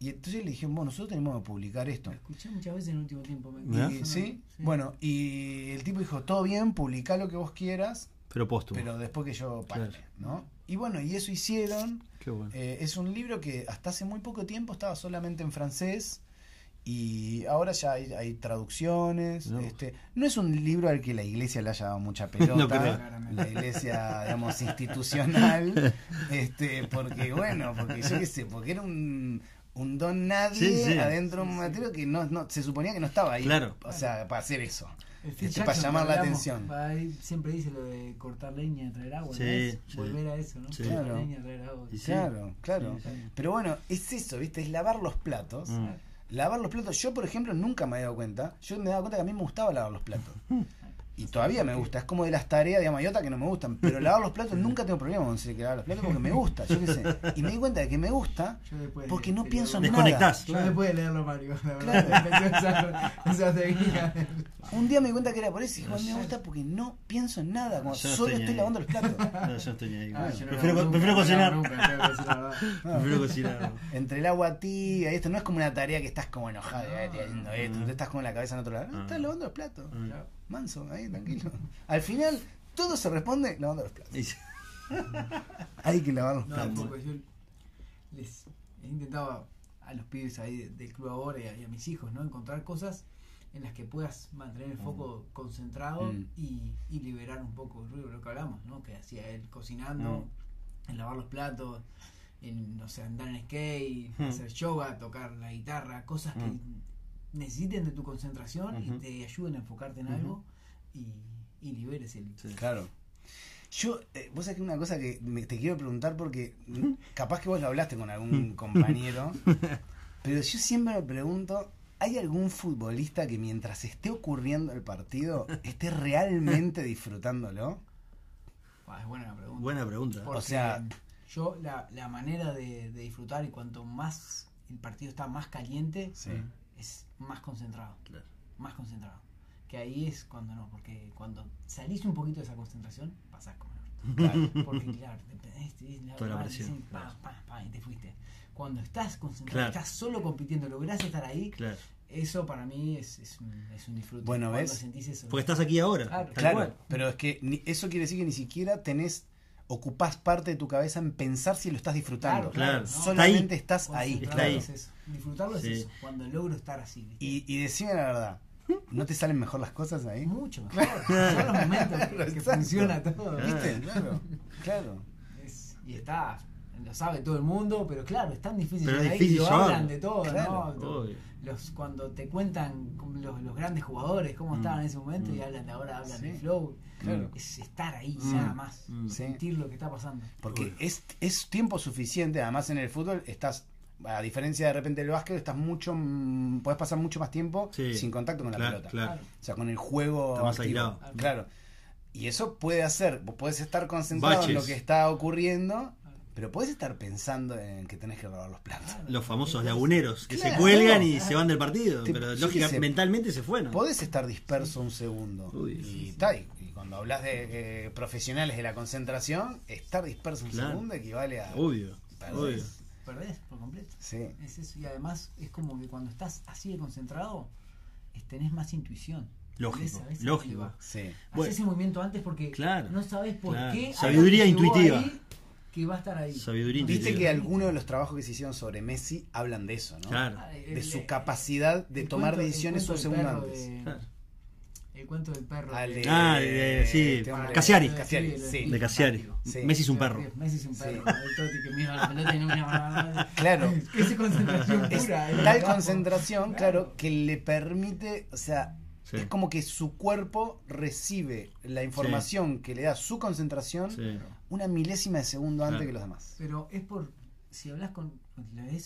Y entonces le dijeron, bueno, nosotros tenemos que publicar esto. Lo escuché muchas veces en el último tiempo. Y, ¿sí? Bueno, y el tipo dijo, todo bien, publica lo que vos quieras, Pero póstumo. pero después que yo pague, Claro. ¿no? Y bueno, y eso hicieron. Qué bueno. Eh, es un libro que hasta hace muy poco tiempo estaba solamente en francés y ahora ya hay, hay traducciones. No. Este, no es un libro al que la iglesia le haya dado mucha pelota, creo. la iglesia, digamos, institucional, este, porque bueno, porque yo qué sé, porque era un, un don nadie Sí, sí. adentro de un material que no, no, se suponía que no estaba ahí. Claro. O sea, para hacer eso. Este, para llamar la hablamos, atención. ahí siempre dice lo de cortar leña, traer agua. Sí, ¿no. Volver a eso, ¿no? Sí. Cortar Claro. leña, traer agua. Claro, claro. Sí, sí. Pero bueno, es eso, ¿viste? Es lavar los platos. Mm. Lavar los platos, yo por ejemplo nunca me he dado cuenta. Yo me he dado cuenta que a mí me gustaba lavar los platos. Y todavía me gusta, es como de las tareas, digamos, hay otras que no me gustan. Pero lavar los platos nunca tengo problema con decir que lavar los platos porque me gusta, yo qué sé. Y me di cuenta de que me gusta porque no pienso en leerlo- nada. Desconectás. Yo después de leerlo, Mario, la verdad. Claro. esa, técnica. Un día me di cuenta que era por eso y dije, "Bueno, me gusta porque no pienso en nada, como no solo estoy ahí. lavando los platos. No, yo no estoy ni ahí. Ah, yo no prefiero, hago prefiero nunca, cocinar. no Nunca, verdad. Prefiero cocinar. Entre el agua tibia y esto, no es como una tarea que estás como enojado, "Ay, estoy haciendo esto, entonces estás con la cabeza en otro lado. No, Ah. estás lavando los platos. Mm. Manso, ahí, tranquilo. Al final, todo se responde lavando los platos. Hay que lavar los No, platos. porque yo les he intentado a los pibes ahí de- del club ahora y a, y a mis hijos, ¿no? Encontrar cosas en las que puedas mantener el foco concentrado Mm. y, y liberar un poco el ruido, lo que hablamos, ¿no? Que hacía él cocinando, en lavar los platos, en, no sé, andar en skate, Mm. hacer yoga, tocar la guitarra, cosas que Mm. Necesiten de tu concentración y te ayuden a enfocarte en algo y, y liberes el... Sí. Claro. Yo, eh, vos sabés que una cosa que me- te quiero preguntar porque capaz que vos lo hablaste con algún compañero, pero yo siempre me pregunto, ¿hay algún futbolista que mientras esté ocurriendo el partido esté realmente disfrutándolo? Ah, es buena la pregunta. Buena pregunta. Porque O sea- yo la, la manera de, de disfrutar y cuanto más el partido está más caliente, Sí. es más concentrado, Claro. más concentrado. Que ahí es cuando no, porque cuando salís un poquito de esa concentración, pasás como el orto. Claro. Porque claro, te- te- la- Toda la pa, presión, sí, pa, claro. pa, pa, y te fuiste. cuando estás concentrado, Claro. estás solo compitiendo, lográs estar ahí, Claro. eso para mí es, es, un, es un disfrute. Bueno, Cuando ¿ves? sentís eso. Porque estás aquí ahora. Claro, tal Claro, pero es que ni- eso quiere decir que ni siquiera tenés, ocupás parte de tu cabeza en pensar si lo estás disfrutando. Claro, ¿no? Solamente estás ahí. Está ahí. Es Disfrutarlo es eso, cuando logro estar así. ¿viste? Y, y decime la verdad, ¿no te salen mejor las cosas ahí? Mucho mejor. Son los momentos que, que funciona todo. ¿Viste? Claro, claro. Es- y está, lo sabe todo el mundo, pero claro, es tan difícil Pero es ahí, lo hablan de todo, Claro, ¿no? obvio. Los, cuando te cuentan los, los grandes jugadores cómo Mm. estaban en ese momento y Mm. hablan de ahora, hablan Sí. de flow, Claro. es estar ahí, Mm. nada más, Mm. sentir lo que está pasando. Porque Uy. es, es tiempo suficiente, además en el fútbol estás, a diferencia de repente del básquet, estás mucho, mm, podés pasar mucho más tiempo Sí. sin contacto con la Claro, pelota. claro. O sea, con el juego Está más activo. aislado. Claro. Y eso puede hacer, vos podés estar concentrado en lo que está ocurriendo, pero podés estar pensando en que tenés que lavar los platos. Los famosos laguneros que se Claro. cuelgan y se van del partido. Te- pero yo lógica, qué sé. mentalmente se fueron. Podés estar disperso un segundo. Uy, y, y- y cuando hablas de eh, profesionales de la concentración, estar disperso un Claro. segundo equivale a... Obvio. Obvio. Perdés por completo. Sí. Es eso, y además es como que cuando estás así de concentrado, tenés más intuición. Lógico, ¿Sabés a lógico. Sí. Haces Bueno. ese movimiento antes porque Claro, no sabes por claro. qué. Sabiduría intuitiva. ahí Que va a estar ahí. Sabiduría Viste intuitiva. que algunos de los trabajos que se hicieron sobre Messi hablan de eso, ¿no? Claro. Ah, De su capacidad de el tomar cuento- decisiones un segundo antes. de- Claro. El cuento del perro. Al de- Ah, de- sí, sí. De Cassiari. Sí. Messi es un perro. Messi es un Sí. perro. El Totti que mira la pelota y no mira Claro. Es concentración Es pura. el tal concentración, claro, que le permite, o sea, Sí. es como que su cuerpo recibe la información que le da su concentración Sí. una milésima de segundo antes Claro. que los demás. Pero es por. Si hablas con.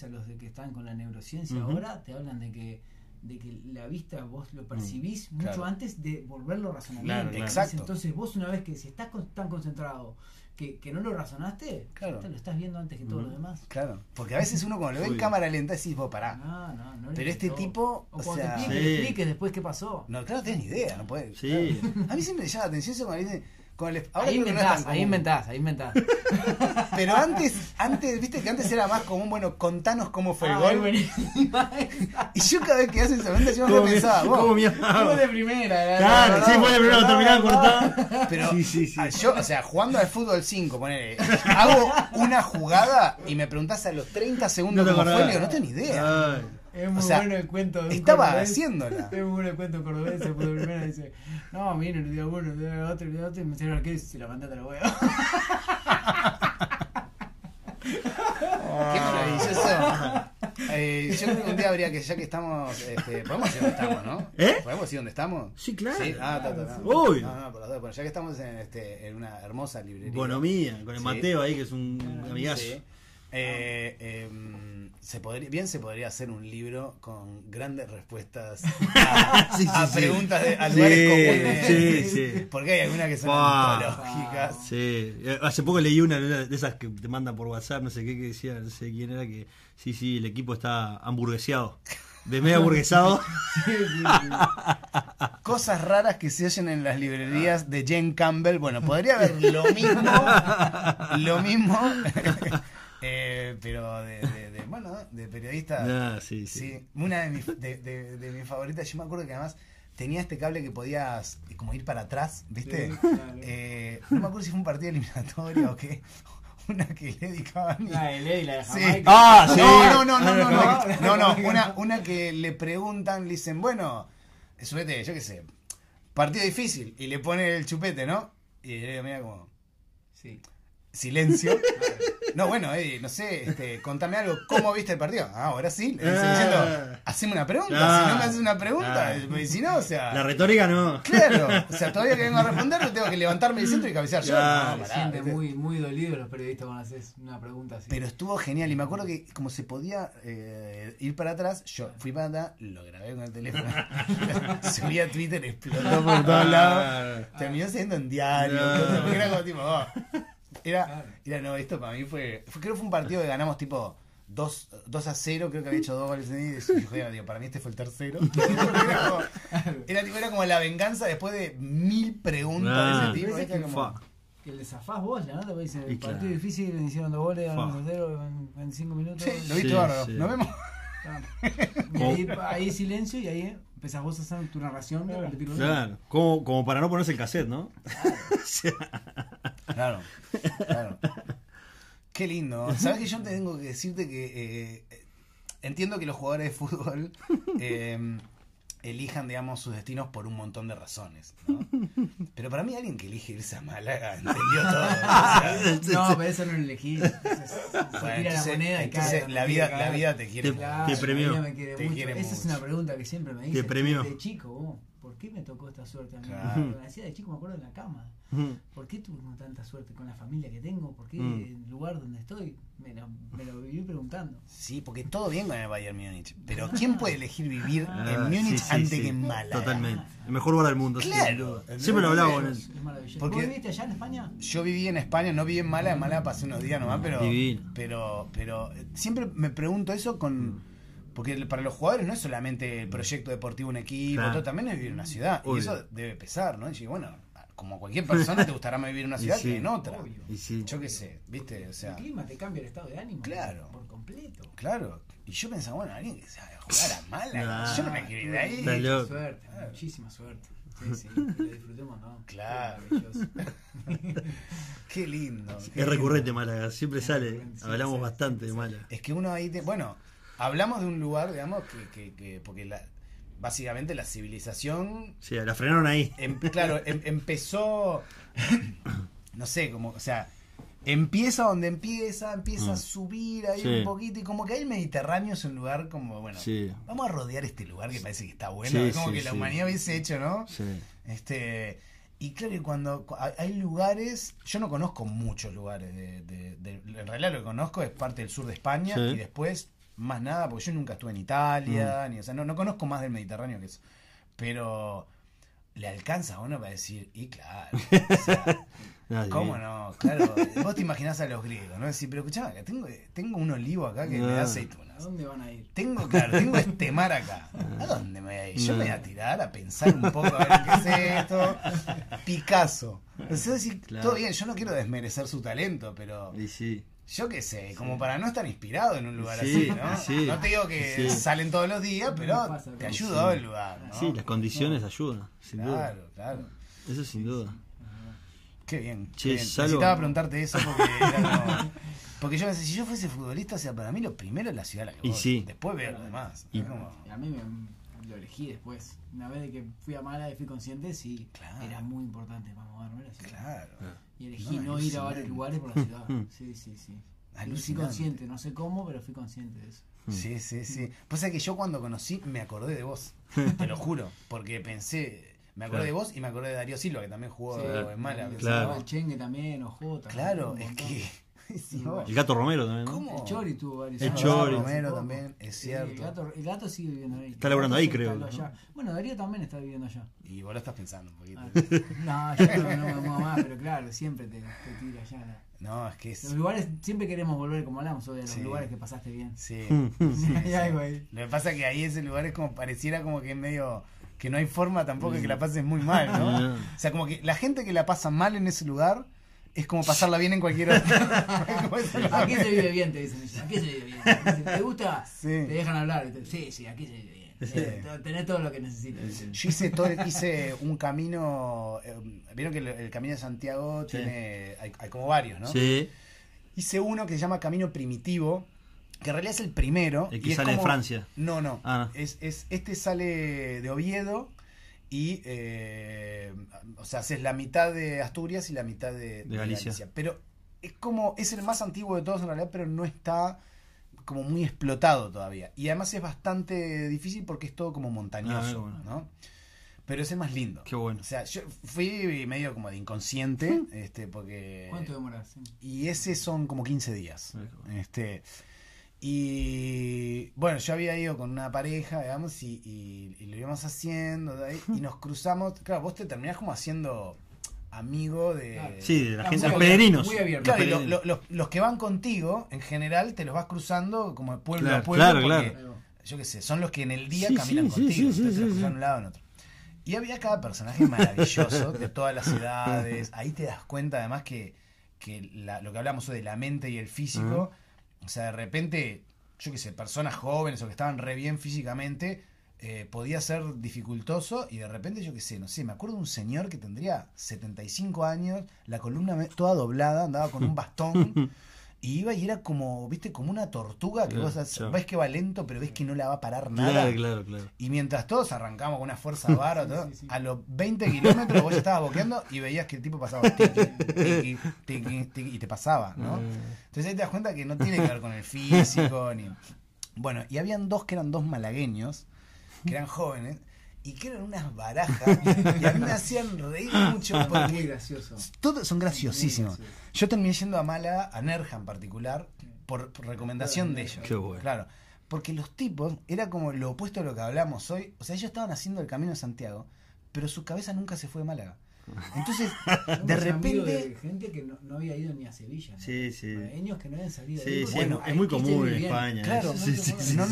a los de que están con la neurociencia ahora, te hablan de que de que la vista vos lo percibís mucho Mm, Claro. antes de volverlo razonamiento. Claro, claro. Exacto. Entonces vos una vez que si estás con- tan concentrado que, que no lo razonaste, Claro. ya te lo estás viendo antes que todos los demás. Claro, porque a veces uno cuando lo ve en cámara lenta decís, vos pará. No, no, no Pero este explicó. tipo, O o cuando sea- te Sí. le expliques después qué pasó. No, claro, no tenés ni idea, no puedes. Sí. claro. A mí siempre me llama la atención eso cuando dicen, con el- ahora ahí no inventás, ahí inventás, ahí inventás. Pero antes, antes, viste que antes era más común, bueno, contanos cómo fue el gol. Y yo cada vez que hacen esa pregunta, yo me ¿Cómo mi- pensaba, vos, cómo Fue de primera. la- Claro, la- sí, fue de primero, la- terminaba la- cortado. Pero Sí, sí, sí. ah, yo, o sea, jugando al fútbol 5, ponele, hago una jugada y me preguntás a los 30 segundos No cómo fue, le digo, no tengo ni idea. Ay. Es muy O sea, bueno el cuento. de un estaba cordobés. haciéndola. Es muy bueno el cuento cordobés. Primera y dice: No, miren, el día uno, el día otro, el día otro. Y me arquero y se la mandé a la hueá. Qué maravilloso. Eh, yo creo que un día habría que, ya que estamos, este, podemos decir dónde estamos, ¿no? ¿Eh? ¿Podemos decir dónde estamos? Sí, claro. Sí, ah, ta, ta, ta. Uy. No, no, por las dos. Bueno, ya que estamos en, este, en una hermosa librería. Bonomía, con el Sí. Mateo ahí, que es un amigazo. Sí. Eh, em, se podría, bien se podría hacer un libro con grandes respuestas a, Sí, sí, a sí. preguntas de, a lugares comunes. Porque hay algunas que son antológicas. Sí, Eh, hace poco leí una de esas que te mandan por WhatsApp, no sé qué, que decía, no sé quién era, que sí, sí, el equipo está hamburgueseado. De medio hamburguesado. Cosas raras que se oyen en las librerías de Jane Campbell. Bueno, podría haber lo mismo, lo mismo, eh, pero de, de- de, bueno, de periodista. Ah, sí, sí. Sí, una de mis, de, de- de mis favoritas, yo me acuerdo que además tenía este cable que podías eh, como ir para atrás, ¿viste? Sí, claro. Eh, no me acuerdo si fue un partido eliminatorio o qué, una que le dedicaban. La de Ley, la de Sí. Ah, sí. No, no, no, no, no, no, no, no, una, una que le preguntan, le dicen, bueno, subete, yo qué sé, partido difícil, y le pone el chupete, ¿no? Y él mira como, Sí. silencio. No, bueno, eh, no sé, este, contame algo, ¿cómo viste el partido? Ah, ahora sí, le Ah. diciendo, haceme una pregunta, Ah. si no me haces una pregunta, Ah. si no, o sea... La retórica no. Claro, o sea, todavía que vengo a responder, tengo que levantarme del centro y cabecear yo. Claro. No, Se pará, muy, muy dolidos los periodistas cuando haces una pregunta así. Pero estuvo genial y me acuerdo que como se podía eh, ir para atrás, yo fui para atrás, lo grabé con el teléfono, subí a Twitter, explotó por todos lados, terminó siendo en diario, No. porque era como tipo, oh. Era, era, no, esto para mí fue, fue- creo que fue un partido que ganamos tipo 2, 2 a 0, creo que había hecho dos goles en y yo, joder, digo, para mí este fue el tercero. era, como, era, tipo, era como la venganza después de mil preguntas de Ah. ese tipo. ¿viste? que Como- que le zafás vos, la nota, porque dice, el partido claro. difícil, le hicieron dos goles, Fa. ganamos 0 en 25 minutos. Sí, lo viste Sí, bárbaro. sí. Nos vemos. Y ahí, ahí silencio y ahí empezás vos a hacer tu narración de. Claro, como, como para no ponerse el cassette, ¿no? Claro, claro. Qué lindo. Sabes que yo tengo que decirte que eh, entiendo que los jugadores de fútbol eh, elijan, digamos, sus destinos por un montón de razones. ¿no? Pero para mí alguien que elige irse a Málaga entendió todo. O sea, No, pero eso no lo elegí. Entonces, se Bueno, tira la moneda y entonces cae. la vida, la vida te quiere. Te- te premió. Te mucho. Esa es una pregunta que siempre me dicen. premió. De chico, vos, ¿por qué me tocó esta suerte a mí? Claro. De chico, me acuerdo en la cama. ¿Por qué tuve tanta suerte con la familia que tengo? ¿Por qué Mm. el lugar donde estoy? Me lo, me lo viví preguntando. Sí, porque todo bien con el Bayern Múnich. Pero ¿quién puede elegir vivir Ah, en Múnich sí, sí, antes sí. que en Málaga? Totalmente. El mejor lugar del mundo. sí, Claro. Siempre lo hablaba con él. Es maravilloso. Porque- ¿Vos viviste allá en España? Yo viví en España, no viví en Málaga, en Málaga pasé unos días nomás, pero, Divino. pero, pero eh, siempre me pregunto eso con, porque para los jugadores no es solamente el proyecto deportivo, un equipo, Claro. todo, también es vivir en una ciudad, Obvio. y eso debe pesar, ¿no? Y bueno, como cualquier persona te gustará más vivir en una Y ciudad sí. que en otra. Obvio. Y sí. Yo qué sé, ¿viste? O sea, el clima te cambia el estado de ánimo. Claro. Por completo. claro. Y yo pensaba, bueno, alguien que sabe jugar a Málaga, Nah. yo no me quiero ir de ahí. Mucha suerte, muchísima suerte. Sí, sí, lo disfrutemos, ¿no? Claro. Qué lindo. qué Es recurrente. Málaga, siempre sale. Hablamos sí, bastante de. Málaga. Es que uno ahí, te- bueno, hablamos de un lugar, digamos, que, que, que- porque la, básicamente la civilización, Sí, la frenaron ahí. em- claro, em- empezó, no sé, como, o sea, empieza donde empieza, empieza a Mm. subir ahí Sí. un poquito y como que el Mediterráneo es un lugar como, bueno, Sí. vamos a rodear este lugar que parece que está bueno, Sí, es como que la humanidad hubiese hecho, ¿no? Sí. Este, y claro, y cuando cu- hay- lugares, yo no conozco muchos lugares, de, de- de- en realidad lo que conozco es parte del sur de España y después más nada, porque yo nunca estuve en Italia, ni, o sea, no, no conozco más del Mediterráneo que eso. Pero le alcanza a uno para decir, y claro, o sea. ¿cómo no? Claro, vos te imaginás a los griegos, ¿no? Decir, pero escuchá, tengo, tengo un olivo acá que me da Ah. ¿A aceitunas. dónde van a ir? Tengo, claro, tengo este mar acá. ¿A dónde me voy a ir? Yo No. me voy a tirar a pensar un poco a ver qué es esto. Picasso. O sea, decir, Claro. todo bien, yo no quiero desmerecer su talento, pero Y sí. Yo qué sé, como para no estar inspirado en un lugar Sí, así, ¿no? sí. No te digo que Sí. salen todos los días, pero pasa, te sí. el lugar, ¿no? Sí, las condiciones ayudan, sin duda. Claro, claro. Eso sin duda. Qué bien. Che, qué bien. salvo- Necesitaba preguntarte eso porque era como- Porque yo pensé, si yo fuese futbolista, o sea, para mí lo primero es la ciudad a la que Y voy. sí. Después veo lo demás. Y- como- Y a mí me, lo elegí después. Una vez de que fui a Mala y fui consciente, sí, Claro. era muy importante para moverme la ciudad. Claro. Y elegí No, no, ir a varios lugares por la ciudad. Mm. Sí, sí, sí. Fui consciente, no sé cómo, pero fui consciente de eso. Sí, sí, sí. Pues es que yo cuando conocí me acordé de vos, te lo juro, porque pensé, me acordé Claro. de vos y me acordé de Darío Silva, que también jugó Sí, en Málaga. Claro. El Chengue también, Ojota. Claro, un es montón. que... sí. El gato Romero también, ¿no? ¿Cómo? El Chori tuvo varios El años. Chori. Romero también, es cierto. El gato, el gato sigue viviendo ahí. Está laburando ahí, creo. Bueno, Darío también está viviendo allá. Y vos lo estás pensando un poquito. Ah, No, yo no me muevo más, pero claro, siempre te, te tira allá. No, es que es... Los lugares, siempre queremos volver, como hablamos hoy, a los Sí. lugares que pasaste bien. Sí, sí, Hay sí. algo ahí. Lo que pasa es que ahí ese lugar es como pareciera como que es medio que no hay forma tampoco de que la pases muy mal. No. O sea, como que la gente que la pasa mal en ese lugar es como pasarla bien en cualquier otro. Aquí se vive bien, te dicen. Aquí se vive bien. Dicen, ¿Te gusta? Sí. Te dejan hablar. Sí, sí, aquí se vive bien. Eh, Tenés todo lo que necesitas. Yo hice todo, hice un camino, eh, vieron que el, el camino de Santiago Sí. tiene, hay, hay como varios, ¿no? Sí, Hice uno que se llama Camino Primitivo, que en realidad es el primero. El que y sale de como- Francia. No, no. Ah. Es, es, este sale de Oviedo y, eh, o sea, haces la mitad de Asturias y la mitad de, de Galicia. Pero es como, es el más antiguo de todos en realidad, pero no está como muy explotado todavía. Y además es bastante difícil porque es todo como montañoso, Ah, bueno. ¿no? Pero es el más lindo. Qué bueno. O sea, yo fui medio como de inconsciente, este, porque... ¿Cuánto demoras? Y ese son como 15 días. Qué bueno. Este, y bueno, yo había ido con una pareja, digamos, y, y- y lo íbamos haciendo, y nos cruzamos. Claro, vos te terminás como haciendo amigo de. Claro. Sí, de la gente, los peregrinos. muy abierto. Claro, y Los lo- peregrinos. lo- los, los que van contigo, en general, te los vas cruzando como de pueblo Claro, a pueblo. claro, porque, claro. Yo qué sé, son los que en el día Sí, caminan sí, contigo. sí, te los sí. de un lado en otro. Y había cada personaje maravilloso de todas las edades. Ahí te das cuenta además que, que la- lo que hablamos hoy de la mente y el físico, o sea, de repente, yo qué sé, personas jóvenes o que estaban re bien físicamente, eh, podía ser dificultoso y de repente, yo qué sé, no sé, me acuerdo de un señor que tendría 75 años, la columna toda doblada, andaba con un bastón. Y iba y era como, viste, como una tortuga que Claro, vos ves que va lento, pero ves que no la va a parar nada. Claro, claro, claro. Y mientras todos arrancamos con una fuerza vara, todo, sí, sí. a los 20 kilómetros vos ya estabas boqueando y veías que el tipo pasaba tiqui, tiqui, tiqui, tiqui, y te pasaba, ¿no? Entonces ahí te das cuenta que no tiene que ver con el físico ni. Bueno, y habían dos que eran dos malagueños, que eran jóvenes, y que eran unas barajas, y a mí me hacían reír mucho Muy porque gracioso. todos son graciosísimos. Muy gracioso. Yo terminé yendo a Málaga, a Nerja en particular, por, por recomendación de ellos. Qué bueno. Claro. Porque los tipos era como lo opuesto a lo que hablamos hoy. O sea, ellos estaban haciendo el camino de Santiago, pero su cabeza nunca se fue de Málaga. Entonces, de repente. de gente que no, no había ido ni a Sevilla. ¿no? Sí, sí. Que no habían salido. de Sí, sí, bueno, es muy común en. España. Claro, sí, sí, sí, no.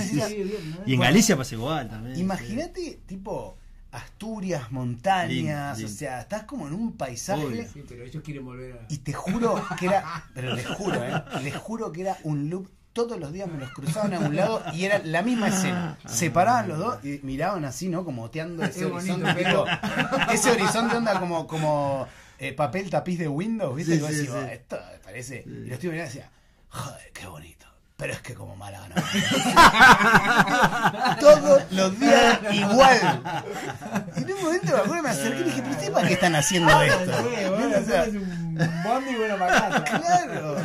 Y en Galicia pasa igual también. sí. Imagínate, tipo, Asturias, montañas. O sea, estás como en un paisaje. Obvio. Sí, pero ellos quieren volver a. Y te juro que era, pero les juro, ¿eh? Les juro que era un loop. Todos los días me los cruzaban a un lado y era la misma escena. Se paraban los dos y miraban así, ¿no? Como oteando ese Qué bonito, horizonte. pero- tipo, ese horizonte onda como, como eh, papel tapiz de Windows, ¿viste? Sí, y vos sí, decís, sí. "Oh, esto me parece. Y los tíos miraban y decían, joder, qué bonito. Pero es que como Málaga no. Todos los días igual. Y en un momento me acuerdo, me acerqué y dije, ¿pero ustedes para qué están haciendo esto? Sí, bueno, O sea, es un bondi y bueno para casa. Claro.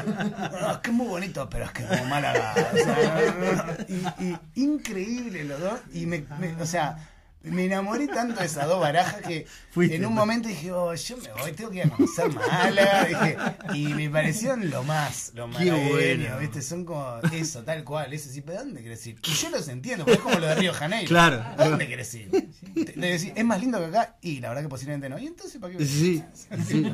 No, es que es muy bonito, pero es que como Málaga. O sea, no, no, no. Y, y increíble los dos. Y me, me- o sea, me enamoré tanto de esas dos barajas que Fuiste, en un momento dije, oh, yo me voy, tengo que ir a conocer Málaga. Dije, y me parecieron lo más, lo malagueños, bueno. ¿viste? Son como eso, tal cual. Eso sí, pero ¿dónde querés ir? Y yo los entiendo, porque es como lo de Río Janeiro. Claro. ¿A dónde querés ir? Te- te decís, es más lindo que acá. Y la verdad que posiblemente no. ¿Y entonces para qué? Sí, sí.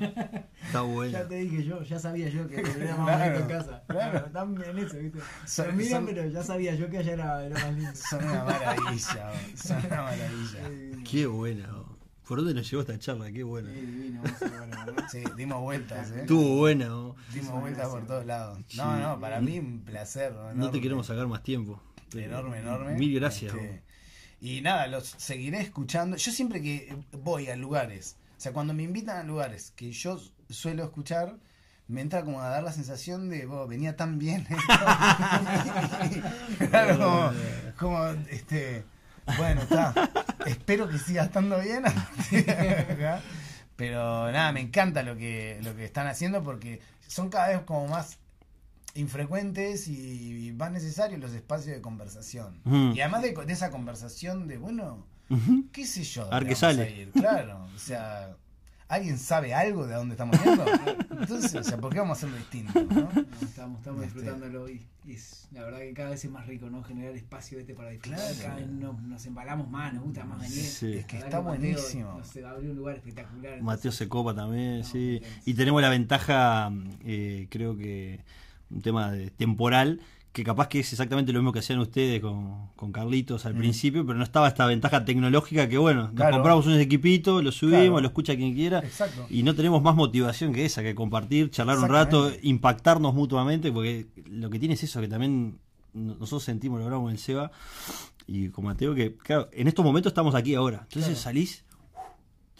Está bueno. Ya te dije yo, ya sabía yo que era más Claro, bonito en casa. claro. Están en eso, ¿viste? Son- Lo miran, son- pero ya sabía yo que allá era, era más lindo. Son una maravilla, son una maravilla. Qué buena. oh. ¿Por dónde nos llevó esta charla? Qué buena. Sí, divino, ¿verdad? Sí, dimos vueltas, ¿eh? Estuvo buena. oh. Dimos vueltas por todos lados. No, no, para mí un placer. No te queremos sacar más tiempo. Enorme, enorme. Mil gracias. Este, y nada, los seguiré escuchando. Yo siempre que voy a lugares, o sea, cuando me invitan a lugares que yo suelo escuchar, me entra como a dar la sensación de, "Wow, venía tan bien. esto". Claro, como, como, este, bueno, está. Espero que siga estando bien. Pero nada, me encanta lo que, lo que están haciendo porque son cada vez como más infrecuentes y más necesarios los espacios de conversación. Y además de, de esa conversación de, bueno, qué sé yo. A ver qué sale. a ir. Claro, o sea, ¿alguien sabe algo de dónde estamos yendo? Entonces, o sea, ¿por qué vamos a hacerlo distinto? ¿no? No, estamos, estamos Este. disfrutándolo y, y es, la verdad que cada vez es más rico, ¿no? Generar espacio este para disfrutar. Claro. Cada vez nos, nos embalamos más, nos gusta más venir. Sí. Es que está verdad Mateo buenísimo. Nos abrió un lugar espectacular. Mateo se copa también, No, sí. bien. Y tenemos la ventaja, eh, creo que un tema de temporal, que capaz que es exactamente lo mismo que hacían ustedes con, con Carlitos al Mm. principio, pero no estaba esta ventaja tecnológica que, bueno, nos Claro. compramos unos equipitos, lo subimos, Claro. lo escucha quien quiera. Exacto. Y no tenemos más motivación que esa, que compartir, charlar un rato, impactarnos mutuamente, porque lo que tiene es eso, que también no- nosotros sentimos, lo hablamos en el SEBA, y con Mateo, que claro, en estos momentos estamos aquí ahora. Entonces Claro. salís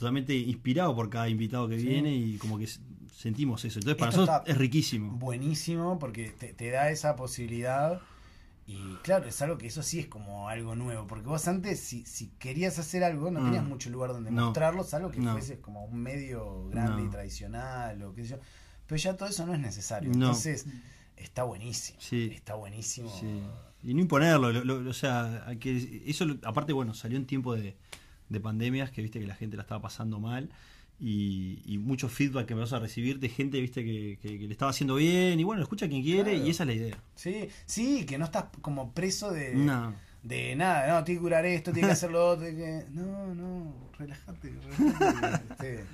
totalmente inspirado por cada invitado que Sí. viene y como que sentimos eso. Entonces para Esto nosotros es riquísimo. Buenísimo porque te, te da esa posibilidad. Y claro, es algo que eso sí es como algo nuevo. Porque vos antes, si, si querías hacer algo, no Mm. tenías mucho lugar donde No. mostrarlo, salvo que No. fuese como un medio grande No. y tradicional o qué sé yo. Pero ya todo eso no es necesario. Entonces, está buenísimo. Sí. Está buenísimo. Sí. Y no imponerlo, lo- lo- o sea, que, eso aparte, bueno, salió en tiempo de, de pandemias, que viste que la gente la estaba pasando mal, y, y mucho feedback que me vas a recibir de gente, viste, que, que- que le estaba haciendo bien, y bueno, escucha quien quiere, Claro. y esa es la idea. Sí, sí, que no estás como preso de, No. de nada, no, tiene que curar esto, tiene que hacer lo otro, que... No, no, relájate, relájate. Este,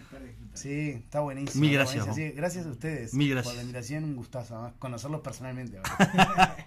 Sí, está buenísimo. Mil gracias, buenísimo. Sí, gracias a ustedes Mil gracias. por la invitación, un gustazo. además, conocerlos personalmente.